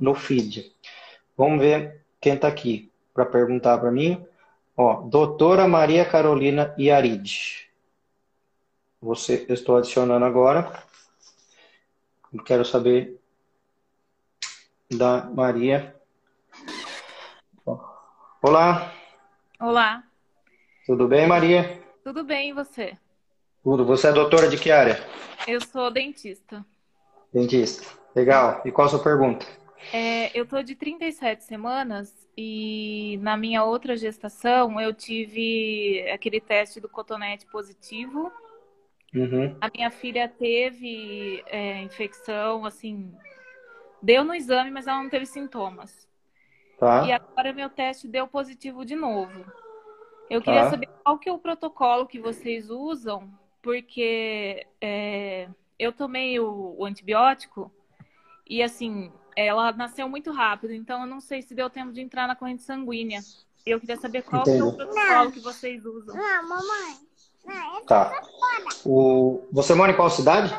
no, feed. Vamos ver quem está aqui para perguntar para mim. Ó, doutora Maria Carolina Iaride. Você, eu estou adicionando agora. Quero saber da Maria. Olá. Olá. Tudo bem, Maria? Tudo bem, e você? Tudo. Você é doutora de que área? Eu sou dentista. Dentista. Legal. E qual a sua pergunta? É, eu tô de 37 semanas e na minha outra gestação eu tive aquele teste do cotonete positivo. Uhum. A minha filha teve é, infecção, assim, Deu no exame, mas ela não teve sintomas. Tá. E agora meu teste deu positivo de novo. Eu queria tá. saber qual que é o protocolo que vocês usam, porque é, eu tomei o, o, antibiótico e assim, ela nasceu muito rápido, então eu não sei se deu tempo de entrar na corrente sanguínea. Eu queria saber qual é o protocolo não. que vocês usam. Não, mamãe. Não, tá. O... Você mora em qual cidade?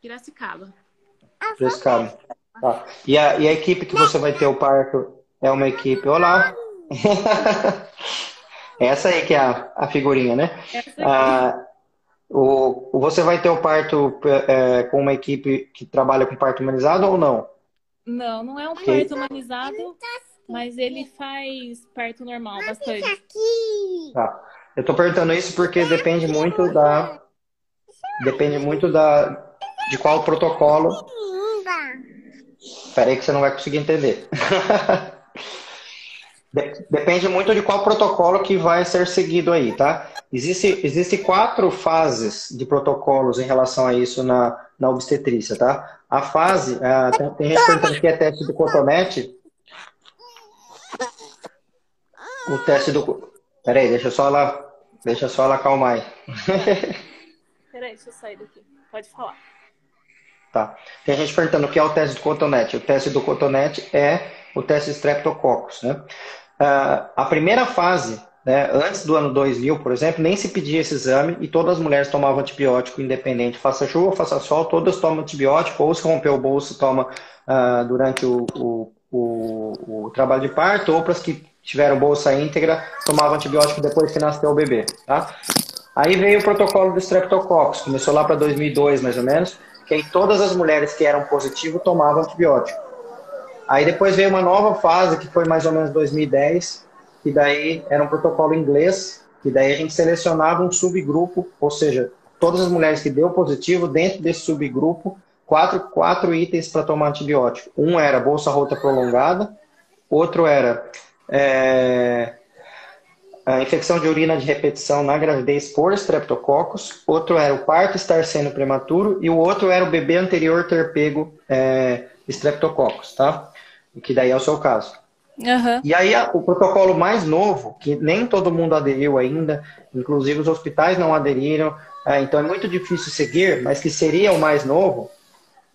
Piracicaba. Piracicaba. Tá. E, a, e a equipe que você vai ter o parto é uma equipe. Olá! Essa aí que é a, a figurinha, né? Ah, o, você vai ter o parto é, com uma equipe que trabalha com parto humanizado ou não? Não, não é um parto humanizado, mas ele faz parto normal bastante. Tá. Eu tô perguntando isso porque depende muito da. Depende muito da, de qual protocolo Espera aí que você não vai conseguir entender. Depende muito de qual protocolo que vai ser seguido aí, tá? Existe, existe quatro fases de protocolos em relação a isso na, na obstetrícia, tá? A fase, uh, tem, tem gente perguntando que é teste do cotonete. O teste do... Peraí, deixa só ela, deixa só ela acalmar aí. Peraí, deixa eu sair daqui. Pode falar. Tá. Tem gente perguntando o que é o teste do cotonete. O teste do cotonete é o teste Streptococcus. Né? Uh, a primeira fase, né, antes do ano 2000, por exemplo, nem se pedia esse exame e todas as mulheres tomavam antibiótico independente. Faça chuva, faça sol, todas tomam antibiótico, ou se rompeu o bolso, toma uh, durante o, o, o, o, trabalho de parto, ou para as que tiveram bolsa íntegra, tomavam antibiótico depois que nasceu o bebê. Tá? Aí veio o protocolo do Streptococcus, começou lá para 2002 mais ou menos, que aí todas as mulheres que eram positivo tomavam antibiótico. Aí depois veio uma nova fase, que foi mais ou menos 2010, que daí era um protocolo inglês, que daí a gente selecionava um subgrupo, ou seja, todas as mulheres que deu positivo, dentro desse subgrupo, quatro, quatro itens para tomar antibiótico. Um era bolsa rota prolongada, outro era é, a infecção de urina de repetição na gravidez por streptococcus, outro era o parto estar sendo prematuro e o outro era o bebê anterior ter pego é, streptococcus, tá? Que daí é o seu caso. Uhum. E aí o protocolo mais novo, que nem todo mundo aderiu ainda, inclusive os hospitais não aderiram, é, então é muito difícil seguir, mas que seria o mais novo,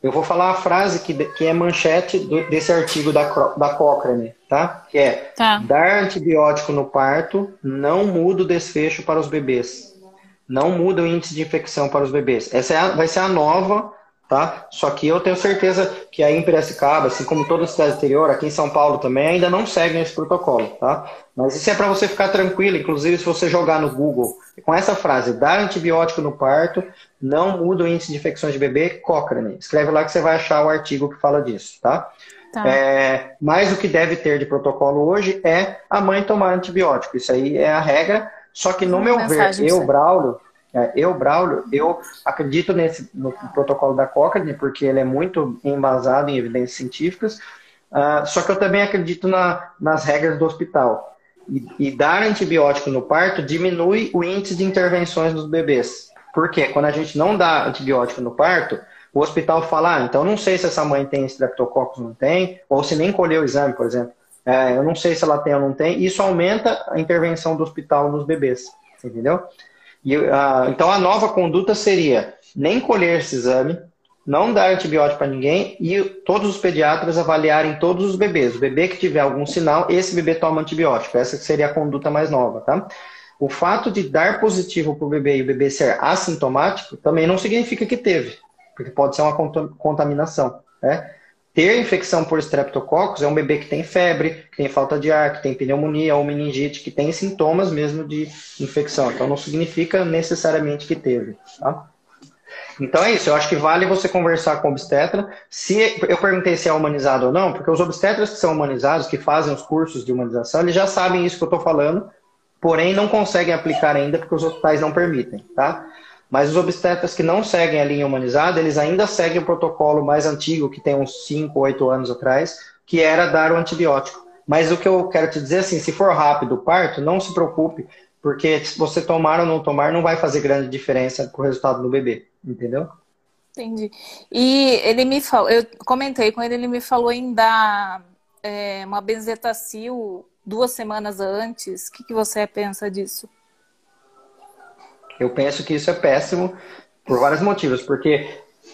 eu vou falar a frase que, que é manchete do, desse artigo da, da Cochrane, tá? Que é, tá. dar antibiótico no parto não muda o desfecho para os bebês. Não muda o índice de infecção para os bebês. Essa é a, vai ser a nova tá? Só que eu tenho certeza que aí em Piracicaba, assim como toda cidade exterior, aqui em São Paulo também, ainda não seguem esse protocolo, tá? Mas isso é para você ficar tranquilo, inclusive se você jogar no Google com essa frase, dar antibiótico no parto, não muda o índice de infecções de bebê, Cochrane. Escreve lá que você vai achar o artigo que fala disso, tá? Tá. É, mas o que deve ter de protocolo hoje é a mãe tomar antibiótico. Isso aí é a regra. Só que no meu ver, eu, Braulio, é, eu, Braulio, eu acredito nesse no protocolo da Cochrane, porque ele é muito embasado em evidências científicas, uh, só que eu também acredito na, nas regras do hospital. E, e, dar antibiótico no parto diminui o índice de intervenções dos bebês. Por quê? Quando a gente não dá antibiótico no parto, o hospital fala, ah, então não sei se essa mãe tem streptococcus não tem, ou se nem colheu o exame, por exemplo. É, eu não sei se ela tem ou não tem. Isso aumenta a intervenção do hospital nos bebês, entendeu? E, uh, então a nova conduta seria nem colher esse exame, não dar antibiótico para ninguém e todos os pediatras avaliarem todos os bebês. O bebê que tiver algum sinal, esse bebê toma antibiótico. Essa seria a conduta mais nova, tá? O fato de dar positivo para o bebê e o bebê ser assintomático também não significa que teve, porque pode ser uma contaminação, né? Ter infecção por streptococcus é um bebê que tem febre, que tem falta de ar, que tem pneumonia ou meningite, que tem sintomas mesmo de infecção. Então não significa necessariamente que teve. Tá? Então é isso, eu acho que vale você conversar com o obstetra. Se eu perguntei se é humanizado ou não, porque os obstetras que são humanizados, que fazem os cursos de humanização, eles já sabem isso que eu estou falando, porém não conseguem aplicar ainda porque os hospitais não permitem, tá? Mas os obstetras que não seguem a linha humanizada, eles ainda seguem o protocolo mais antigo, que tem uns 5, 8 anos atrás, que era dar o antibiótico. Mas o que eu quero te dizer assim, se for rápido o parto, não se preocupe, porque se você tomar ou não tomar, não vai fazer grande diferença com o resultado do bebê, entendeu? Entendi. E ele me falou, eu comentei com ele, ele me falou em dar é, uma benzetacil duas semanas antes. O que, que você pensa disso? Eu penso que isso é péssimo por vários motivos, porque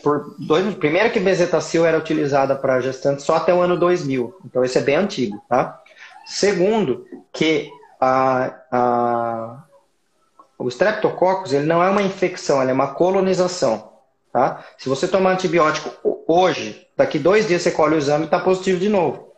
por dois, primeiro que bezetacil era utilizada para gestantes só até o ano 2000, então isso é bem antigo, tá? Segundo, que a, a, o streptococcus ele não é uma infecção, ele é uma colonização, tá? Se você tomar antibiótico hoje, daqui dois dias você colhe o exame e está positivo de novo.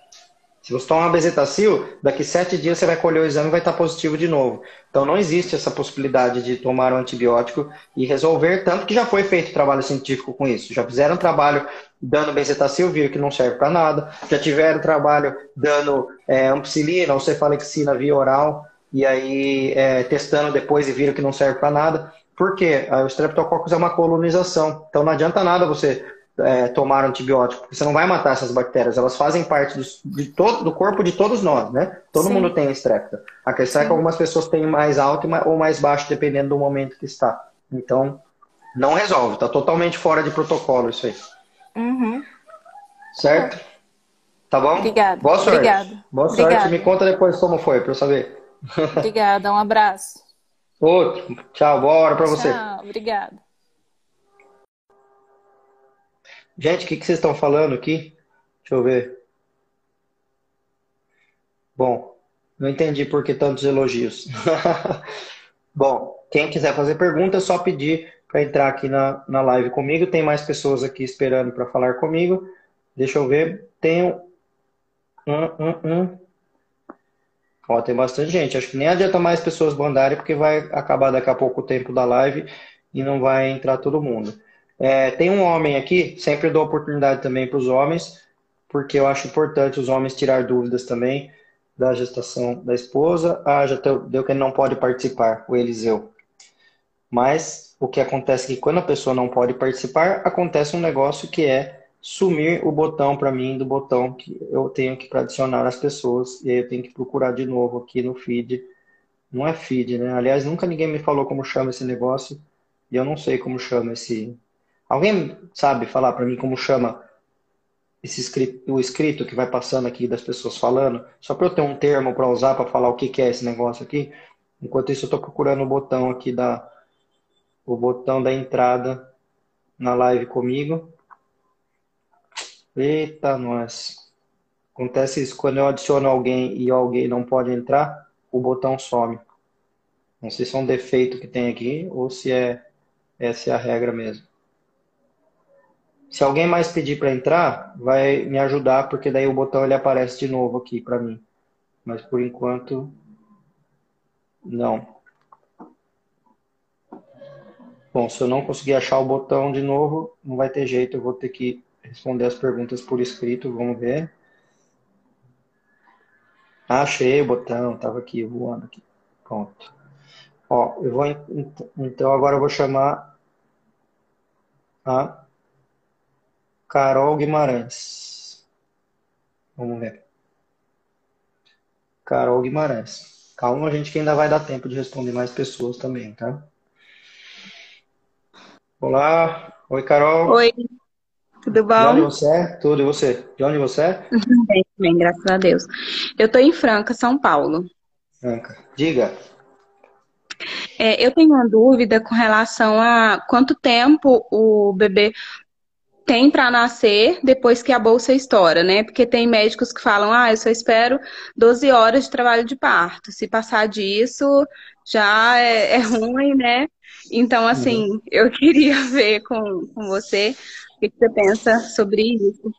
Se você tomar uma bezetacil, daqui sete dias você vai colher o exame e vai estar positivo de novo. Então não existe essa possibilidade de tomar um antibiótico e resolver, tanto que já foi feito trabalho científico com isso. Já fizeram trabalho dando bezetacil, viram que não serve para nada. Já tiveram trabalho dando é, ampicilina ou cefalexina via oral e aí é, testando depois e viram que não serve para nada. Por quê? O Streptococcus é uma colonização. Então não adianta nada você é, tomar antibiótico, porque você não vai matar essas bactérias, elas fazem parte do, de todo, do corpo de todos nós, né? Todo Sim. mundo tem estrepta. A questão Sim. é que algumas pessoas têm mais alto ou mais baixo, dependendo do momento que está. Então, não resolve, está totalmente fora de protocolo isso aí. Uhum. Certo? Tá bom? Obrigada. Boa sorte. Obrigada. Boa sorte. Obrigada. Me conta depois como foi, para eu saber. Obrigada, um abraço. Outro. Tchau, boa hora para você. Tchau, obrigada. Gente, o que, que vocês estão falando aqui? Deixa eu ver. Bom, não entendi por que tantos elogios. Bom, quem quiser fazer pergunta, é só pedir para entrar aqui na, na live comigo. Tem mais pessoas aqui esperando para falar comigo. Deixa eu ver. Tenho. Um, um, um. Ó, tem bastante gente. Acho que nem adianta mais pessoas mandarem, porque vai acabar daqui a pouco o tempo da live e não vai entrar todo mundo. É, tem um homem aqui, sempre dou oportunidade também para os homens, porque eu acho importante os homens tirar dúvidas também da gestação da esposa. Ah, já deu que ele não pode participar, o Eliseu. Mas o que acontece é que quando a pessoa não pode participar, acontece um negócio que é sumir o botão para mim do botão que eu tenho que adicionar as pessoas e aí eu tenho que procurar de novo aqui no feed. Não é feed, né? Aliás, nunca ninguém me falou como chama esse negócio e eu não sei como chama esse Alguém sabe falar para mim como chama esse escrito, o escrito que vai passando aqui das pessoas falando? Só para eu ter um termo para usar para falar o que, que é esse negócio aqui. Enquanto isso, eu estou procurando o botão aqui da o botão da entrada na live comigo. Eita, nós. Acontece isso quando eu adiciono alguém e alguém não pode entrar, o botão some. Não sei se é um defeito que tem aqui ou se é essa é a regra mesmo. Se alguém mais pedir para entrar, vai me ajudar, porque daí o botão ele aparece de novo aqui para mim. Mas por enquanto, não. Bom, se eu não conseguir achar o botão de novo, não vai ter jeito, eu vou ter que responder as perguntas por escrito, vamos ver. Ah, achei o botão, estava aqui, voando aqui. Pronto. Ó, eu vou, então agora eu vou chamar a Carol Guimarães. Vamos ver. Carol Guimarães. Calma, gente, que ainda vai dar tempo de responder mais pessoas também, tá? Olá. Oi, Carol. Oi. Tudo bom? De onde você é? Tudo, e você? De onde você é? Bem, bem graças a Deus. Eu estou em Franca, São Paulo. Franca. Diga. É, eu tenho uma dúvida com relação a quanto tempo o bebê tem para nascer depois que a bolsa estoura, né? Porque tem médicos que falam, ah, eu só espero 12 horas de trabalho de parto. Se passar disso, já é, é ruim, né? Então, assim, uhum. eu queria ver com, com você o que, você pensa sobre isso.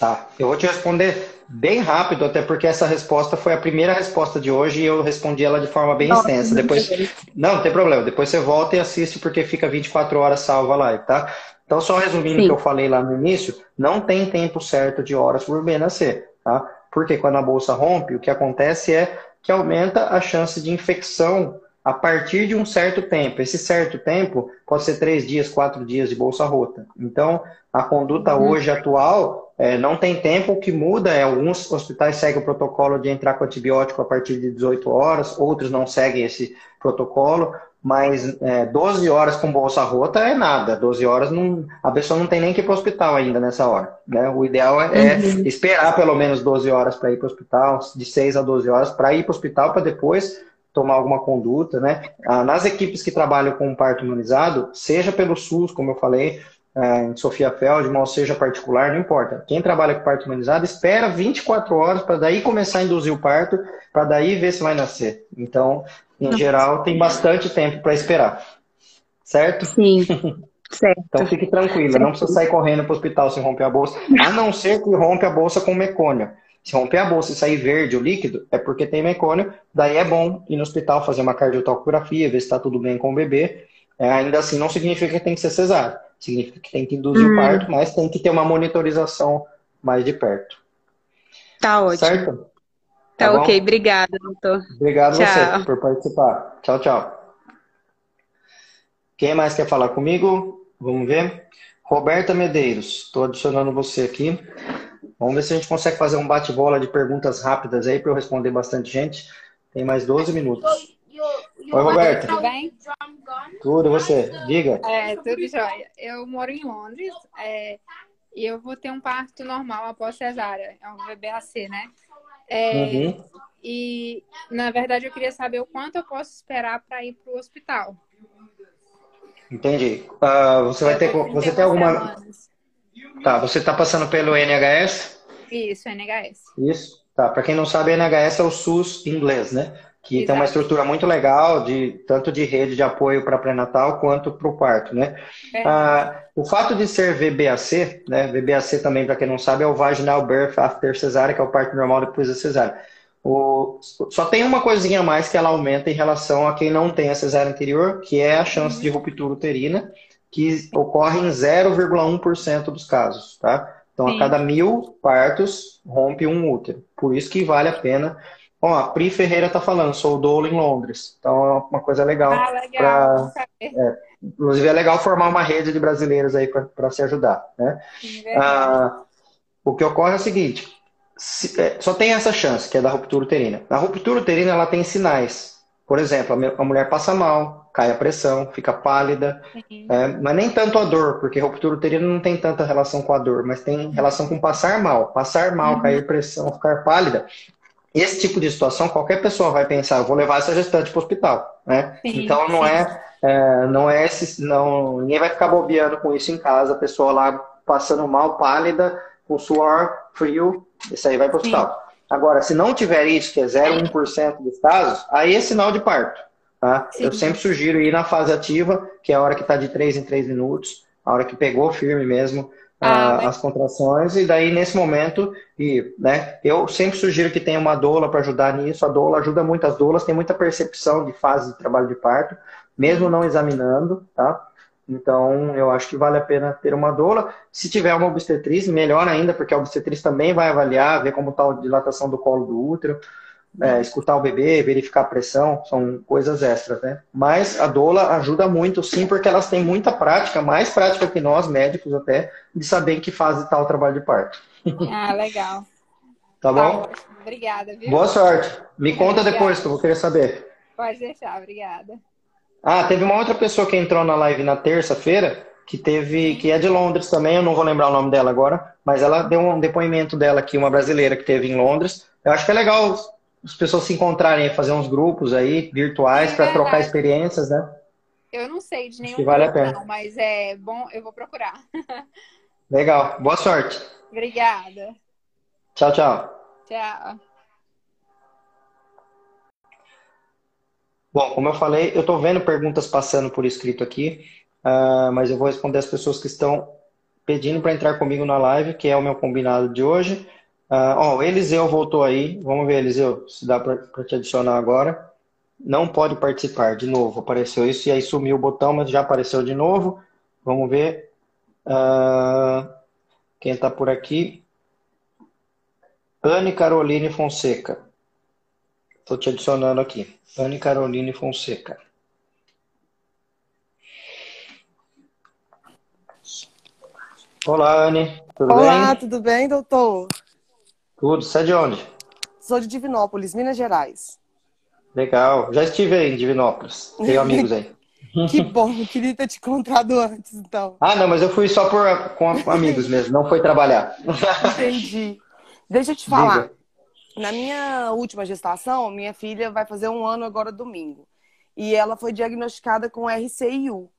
Tá, eu vou te responder bem rápido, até porque essa resposta foi a primeira resposta de hoje e eu respondi ela de forma bem Nossa, extensa. Depois, não, não tem problema. Depois você volta e assiste porque fica 24 horas salva a live, tá? Então, só resumindo o que eu falei lá no início, não tem tempo certo de horas por nascer, tá? Porque quando a bolsa rompe, o que acontece é que aumenta a chance de infecção a partir de um certo tempo. Esse certo tempo pode ser três dias, quatro dias de bolsa rota. Então, a conduta uhum. hoje atual é, não tem tempo. O que muda é alguns hospitais seguem o protocolo de entrar com antibiótico a partir de 18 horas, outros não seguem esse protocolo. Mas é, 12 horas com bolsa rota é nada. 12 horas não, a pessoa não tem nem que ir para o hospital ainda nessa hora. Né? O ideal é, é uhum. esperar pelo menos 12 horas para ir para o hospital, de 6 a 12 horas para ir para o hospital para depois tomar alguma conduta, né? Ah, nas equipes que trabalham com parto humanizado, seja pelo SUS, como eu falei, em Sofia Feldman, ou seja particular, não importa. Quem trabalha com parto humanizado espera 24 horas para daí começar a induzir o parto, para daí ver se vai nascer. Então, em geral, tem bastante tempo para esperar. Certo? Sim. Certo. Então fique tranquila, certo. não precisa sair correndo para o hospital se romper a bolsa, a não ser que rompe a bolsa com mecônio. Se romper a bolsa e sair verde o líquido, é porque tem mecônio, daí é bom ir no hospital fazer uma cardiotocografia, ver se está tudo bem com o bebê. É, ainda assim, não significa que tem que ser cesárea. Significa que tem que induzir hum. o parto, mas tem que ter uma monitorização mais de perto. Tá ótimo. Certo? Tá, tá ok, obrigada, doutor. Obrigado tchau. você por participar. Tchau, tchau. Quem mais quer falar comigo? Vamos ver. Roberta Medeiros, estou adicionando você aqui. Vamos ver se a gente consegue fazer um bate-bola de perguntas rápidas aí para eu responder bastante gente. Tem mais 12 minutos. Oi, Roberta. Tudo bem? Tudo, você? Diga. É, tudo jóia. Eu moro em Londres é, e eu vou ter um parto normal após cesárea. É um BBAC, né? É, uhum. E, na verdade, eu queria saber o quanto eu posso esperar para ir para o hospital. Entendi. Uh, você vai ter, você tem alguma... Semanas. Tá, você está passando pelo NHS? Isso, NHS. Isso. Tá, para quem não sabe, NHS é o SUS inglês, né? Que Exato. tem uma estrutura muito legal, de tanto de rede de apoio para pré-natal quanto para o parto, né? É. Ah, o fato de ser VBAC, né? VBAC também, para quem não sabe, é o Vaginal Birth After Cesárea, que é o parto normal depois da cesárea. O... Só tem uma coisinha a mais que ela aumenta em relação a quem não tem a cesárea anterior, que é a chance de ruptura uterina que ocorre em 0,1% dos casos, tá? Então, Sim. a cada mil partos, rompe um útero. Por isso que vale a pena. Ó, a Pri Ferreira está falando, sou doula em Londres. Então, é uma coisa legal. Ah, legal. Pra, é, inclusive, é legal formar uma rede de brasileiros aí para se ajudar, né? Ah, o que ocorre é o seguinte, se, é, só tem essa chance, que é da ruptura uterina. A ruptura uterina, ela tem sinais. Por exemplo, a mulher passa mal, cai a pressão, fica pálida, é, mas nem tanto a dor, porque ruptura uterina não tem tanta relação com a dor, mas tem relação com passar mal. Passar mal, uhum. cair pressão, ficar pálida. Esse tipo de situação, qualquer pessoa vai pensar, eu vou levar essa gestante para o hospital, né? Sim, então não sim. é, é, não é esse, não, ninguém vai ficar bobeando com isso em casa, a pessoa lá passando mal, pálida, com suor, frio, isso aí vai para o hospital. Agora, se não tiver isso, que é 0,1% dos casos, aí é sinal de parto. Tá? Eu sempre sugiro ir na fase ativa, que é a hora que está de 3 em 3 minutos, a hora que pegou firme mesmo ah, as contrações, e daí nesse momento, e, né, eu sempre sugiro que tenha uma doula para ajudar nisso. A doula ajuda muito, as doulas têm muita percepção de fase de trabalho de parto, mesmo não examinando, tá? Então, eu acho que vale a pena ter uma doula. Se tiver uma obstetriz, melhor ainda, porque a obstetriz também vai avaliar, ver como está a dilatação do colo do útero é, escutar o bebê, verificar a pressão, são coisas extras, né? Mas a doula ajuda muito, sim, porque elas têm muita prática, mais prática que nós, médicos até, de saber que fase está o trabalho de parto. Ah, legal. tá bom? Tá, obrigada, viu? Boa sorte. Me conta depois, que eu vou querer saber. Pode deixar, obrigada. Ah, teve uma outra pessoa que entrou na live na terça-feira, que teve, que é de Londres também, eu não vou lembrar o nome dela agora, mas ela deu um depoimento dela aqui, uma brasileira que teve em Londres. Eu acho que é legal as pessoas se encontrarem, fazer uns grupos aí virtuais para trocar experiências, né? Eu não sei de nenhum que vale grupo, a pena. Não, mas é bom, eu vou procurar. Legal. Boa sorte. Obrigada. Tchau, tchau. Tchau. Bom, como eu falei, eu estou vendo perguntas passando por escrito aqui, uh, mas eu vou responder as pessoas que estão pedindo para entrar comigo na live, que é o meu combinado de hoje. Uh, ó, o Eliseu voltou aí. Vamos ver, Eliseu, se dá para te adicionar agora. Não pode participar. De novo, apareceu isso e aí sumiu o botão, mas já apareceu de novo. Vamos ver. Uh, quem está por aqui? Anne Caroline Fonseca. Estou te adicionando aqui. Anne Caroline Fonseca. Olá, Anne. Tudo Olá, bem? Olá, tudo bem, doutor? Tudo. Você é de onde? Sou de Divinópolis, Minas Gerais. Legal. Já estive aí em Divinópolis. Tenho amigos aí. que bom. Queria ter te encontrado antes, então. Ah, não, mas eu fui só por, com amigos mesmo. Não foi trabalhar. Entendi. Deixa eu te falar. Diga. Na minha última gestação, minha filha vai fazer um ano agora domingo. E ela foi diagnosticada com RCIU.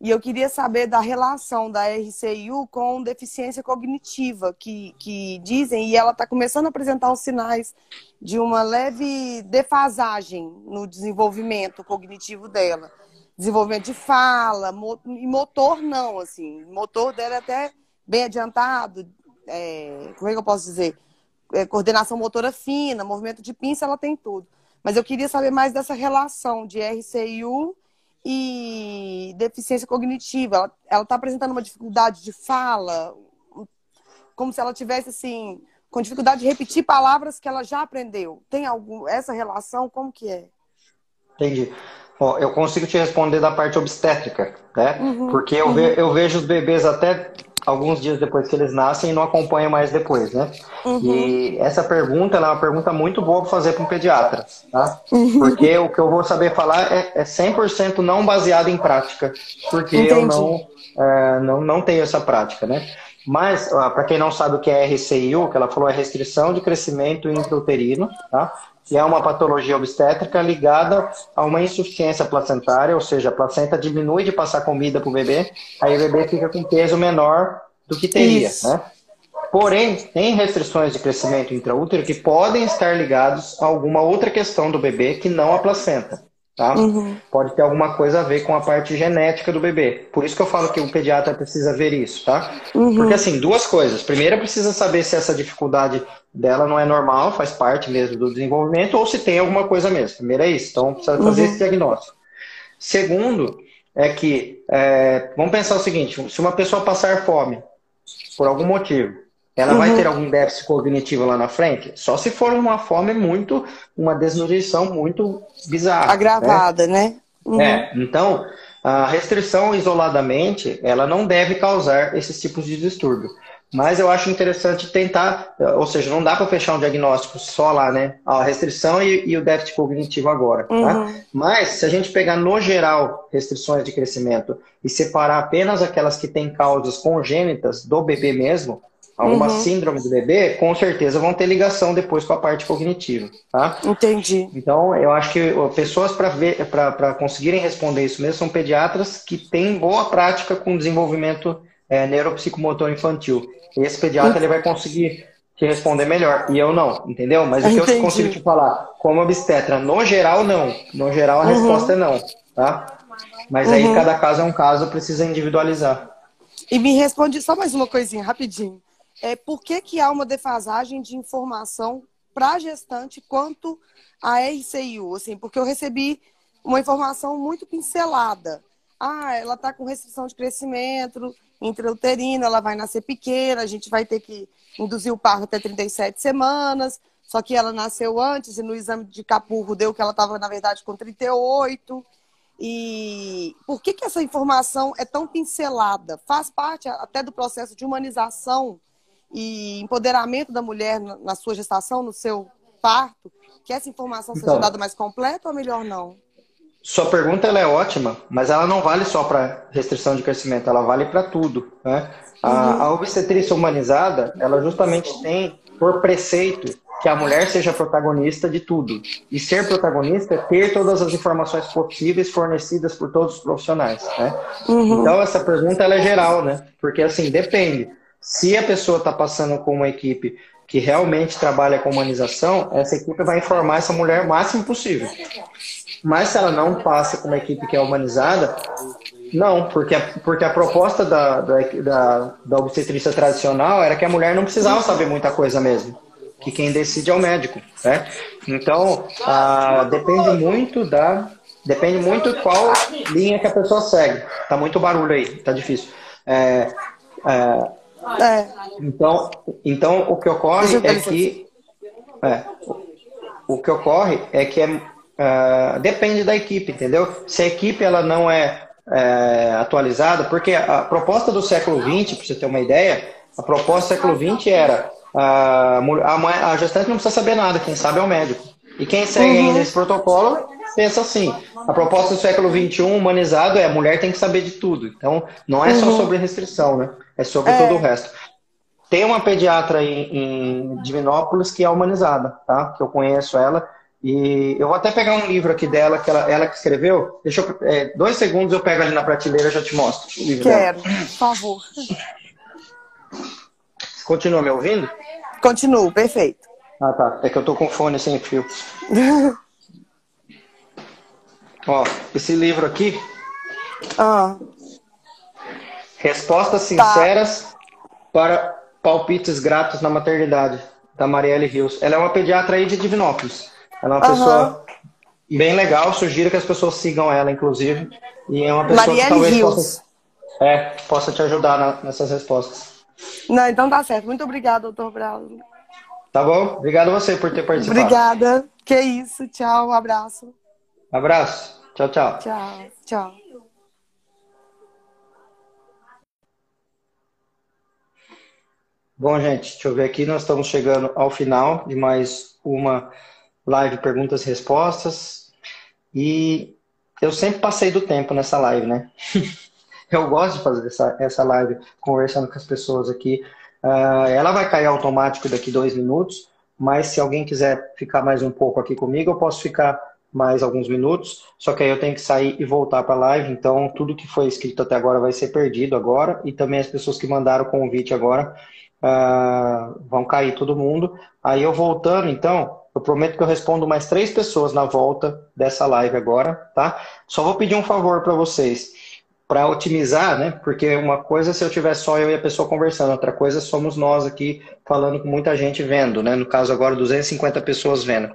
E eu queria saber da relação da RCIU com deficiência cognitiva, que, que dizem, e ela está começando a apresentar os sinais de uma leve defasagem no desenvolvimento cognitivo dela. Desenvolvimento de fala, e motor não, assim. Motor dela é até bem adiantado, é, como é que eu posso dizer? É, coordenação motora fina, movimento de pinça, ela tem tudo. Mas eu queria saber mais dessa relação de RCIU e deficiência cognitiva. Ela está apresentando uma dificuldade de fala, como se ela tivesse assim com dificuldade de repetir palavras que ela já aprendeu. Tem algum essa relação? Como que é? Entendi. Bom, eu consigo te responder da parte obstétrica, né? Uhum, Porque eu, uhum. ve, eu vejo os bebês até alguns dias depois que eles nascem e não acompanham mais depois, né? Uhum. E essa pergunta é uma pergunta muito boa para fazer para um pediatra, tá? Uhum. Porque o que eu vou saber falar é, é 100% não baseado em prática, porque Entendi. eu não, é, não, não tenho essa prática, né? Mas, para quem não sabe o que é RCIU, que ela falou é restrição de crescimento intrauterino, tá? Que é uma patologia obstétrica ligada a uma insuficiência placentária, ou seja, a placenta diminui de passar comida para o bebê, aí o bebê fica com peso menor do que teria, né? Porém, tem restrições de crescimento intraútero que podem estar ligados a alguma outra questão do bebê que não a placenta. Tá? Uhum. Pode ter alguma coisa a ver com a parte genética do bebê. Por isso que eu falo que o pediatra precisa ver isso, tá? Uhum. Porque assim, duas coisas. Primeiro, precisa saber se essa dificuldade dela não é normal, faz parte mesmo do desenvolvimento, ou se tem alguma coisa mesmo. Primeiro é isso. Então, precisa fazer uhum. esse diagnóstico. Segundo, é que, é, vamos pensar o seguinte: se uma pessoa passar fome, por algum motivo, ela uhum. vai ter algum déficit cognitivo lá na frente? Só se for uma fome muito, uma desnutrição muito bizarra. Agravada, né? né? Uhum. É, então, a restrição isoladamente, ela não deve causar esses tipos de distúrbio. Mas eu acho interessante tentar, ou seja, não dá para fechar um diagnóstico só lá, né? A restrição e, e o déficit cognitivo agora. Tá? Uhum. Mas se a gente pegar no geral restrições de crescimento e separar apenas aquelas que têm causas congênitas do bebê mesmo, alguma uhum. síndrome do bebê, com certeza vão ter ligação depois com a parte cognitiva, tá? Entendi. Então, eu acho que pessoas para conseguirem responder isso mesmo são pediatras que têm boa prática com desenvolvimento é, neuropsicomotor infantil. Esse pediatra ele vai conseguir te responder melhor. E eu não, entendeu? Mas o que eu consigo te falar, como obstetra, no geral, não. No geral, a uhum. resposta é não, tá? Mas aí, uhum. cada caso é um caso, precisa individualizar. E me responde só mais uma coisinha, rapidinho. É, por que, que há uma defasagem de informação para a gestante quanto à RCIU? Assim, porque eu recebi uma informação muito pincelada. Ah, ela está com restrição de crescimento intrauterina, ela vai nascer pequena, a gente vai ter que induzir o parto até 37 semanas, só que ela nasceu antes e no exame de capurro deu que ela estava, na verdade, com 38. E por que, que essa informação é tão pincelada? Faz parte até do processo de humanização e empoderamento da mulher na sua gestação, no seu parto, que essa informação então, seja dada mais completa ou melhor não? Sua pergunta ela é ótima, mas ela não vale só para restrição de crescimento, ela vale para tudo. Né? A, uhum. a obstetrícia humanizada, ela justamente tem por preceito que a mulher seja protagonista de tudo. E ser protagonista é ter todas as informações possíveis fornecidas por todos os profissionais. Né? Uhum. Então, essa pergunta é geral, né? Porque, assim, depende. Se a pessoa está passando com uma equipe que realmente trabalha com humanização, essa equipe vai informar essa mulher o máximo possível. Mas se ela não passa com uma equipe que é humanizada, não, porque a, porque a proposta da, da, da, obstetrícia tradicional era que a mulher não precisava saber muita coisa mesmo. Que quem decide é o médico, né? Então, ah, depende muito da... Depende muito qual linha que a pessoa segue. Tá muito barulho aí, tá difícil. É, é, é. Então, então, o que ocorre é que... É, o que ocorre é que é, uh, depende da equipe, entendeu? Se a equipe ela não é, é atualizada, porque a proposta do século XX, para você ter uma ideia, a proposta do século XX era uh, a, a gestante não precisa saber nada, quem sabe é o médico. E quem segue uhum. ainda esse protocolo pensa assim: a proposta do século XXI humanizado é a mulher tem que saber de tudo. Então, não é uhum. só sobre restrição, né? É sobre é. todo o resto. Tem uma pediatra em, em Divinópolis que é humanizada, tá? Que eu conheço ela. E eu vou até pegar um livro aqui dela, que ela, ela que escreveu. Deixa eu, é, dois segundos eu pego ali na prateleira e já te mostro. Quero, dela. por favor. Continua me ouvindo? Continuo, perfeito. Ah, tá. É que eu tô com fone sem fio. Ó, esse livro aqui. Ah. Respostas tá. Sinceras tá. para Palpites Gratos na Maternidade, da Marielle Rios. Ela é uma pediatra aí de Divinópolis. Ela é uma uhum. pessoa bem legal, sugiro que as pessoas sigam ela, inclusive. E é uma pessoa Marielle que talvez Rios. possa, é, possa te ajudar na, nessas respostas. Não, então tá certo. Muito obrigada, doutor Bravo. Tá bom? Obrigado a você por ter participado. Obrigada. Que isso. Tchau, um abraço. Abraço. Tchau, tchau. Tchau, tchau. Bom, gente, deixa eu ver aqui. Nós estamos chegando ao final de mais uma live perguntas e respostas. E eu sempre passei do tempo nessa live, né? eu gosto de fazer essa, essa live conversando com as pessoas aqui. Uh, ela vai cair automático daqui dois minutos, mas se alguém quiser ficar mais um pouco aqui comigo, eu posso ficar mais alguns minutos, só que aí eu tenho que sair e voltar para a live, então tudo que foi escrito até agora vai ser perdido agora, e também as pessoas que mandaram o convite agora uh, vão cair todo mundo. Aí eu voltando, então, eu prometo que eu respondo mais três pessoas na volta dessa live agora, tá? Só vou pedir um favor para vocês, para otimizar, né? Porque uma coisa se eu tiver só eu e a pessoa conversando, outra coisa somos nós aqui falando com muita gente vendo, né? No caso agora 250 pessoas vendo.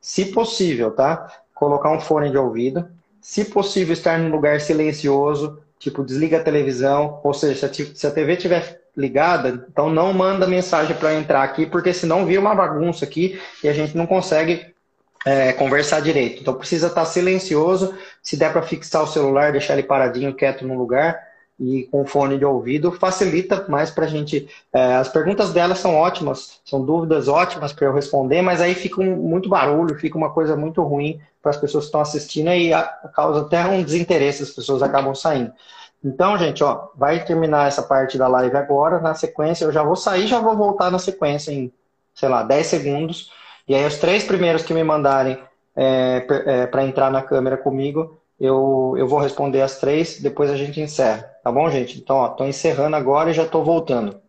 Se possível, tá? Colocar um fone de ouvido. Se possível, estar num lugar silencioso, tipo, desliga a televisão. Ou seja, se a TV estiver ligada, então não manda mensagem para entrar aqui, porque senão vira uma bagunça aqui e a gente não consegue é, conversar direito. Então precisa estar silencioso. Se der para fixar o celular, deixar ele paradinho, quieto no lugar e com fone de ouvido facilita mais para a gente. É, as perguntas delas são ótimas, são dúvidas ótimas para eu responder, mas aí fica um, muito barulho, fica uma coisa muito ruim para as pessoas que estão assistindo e a, causa até um desinteresse, as pessoas acabam saindo. Então, gente, ó, vai terminar essa parte da live agora, na sequência eu já vou sair, já vou voltar na sequência em, sei lá, 10 segundos. E aí os três primeiros que me mandarem é, é, para entrar na câmera comigo, eu, eu vou responder as três, depois a gente encerra. Tá bom, gente? Então, ó, tô encerrando agora e já tô voltando.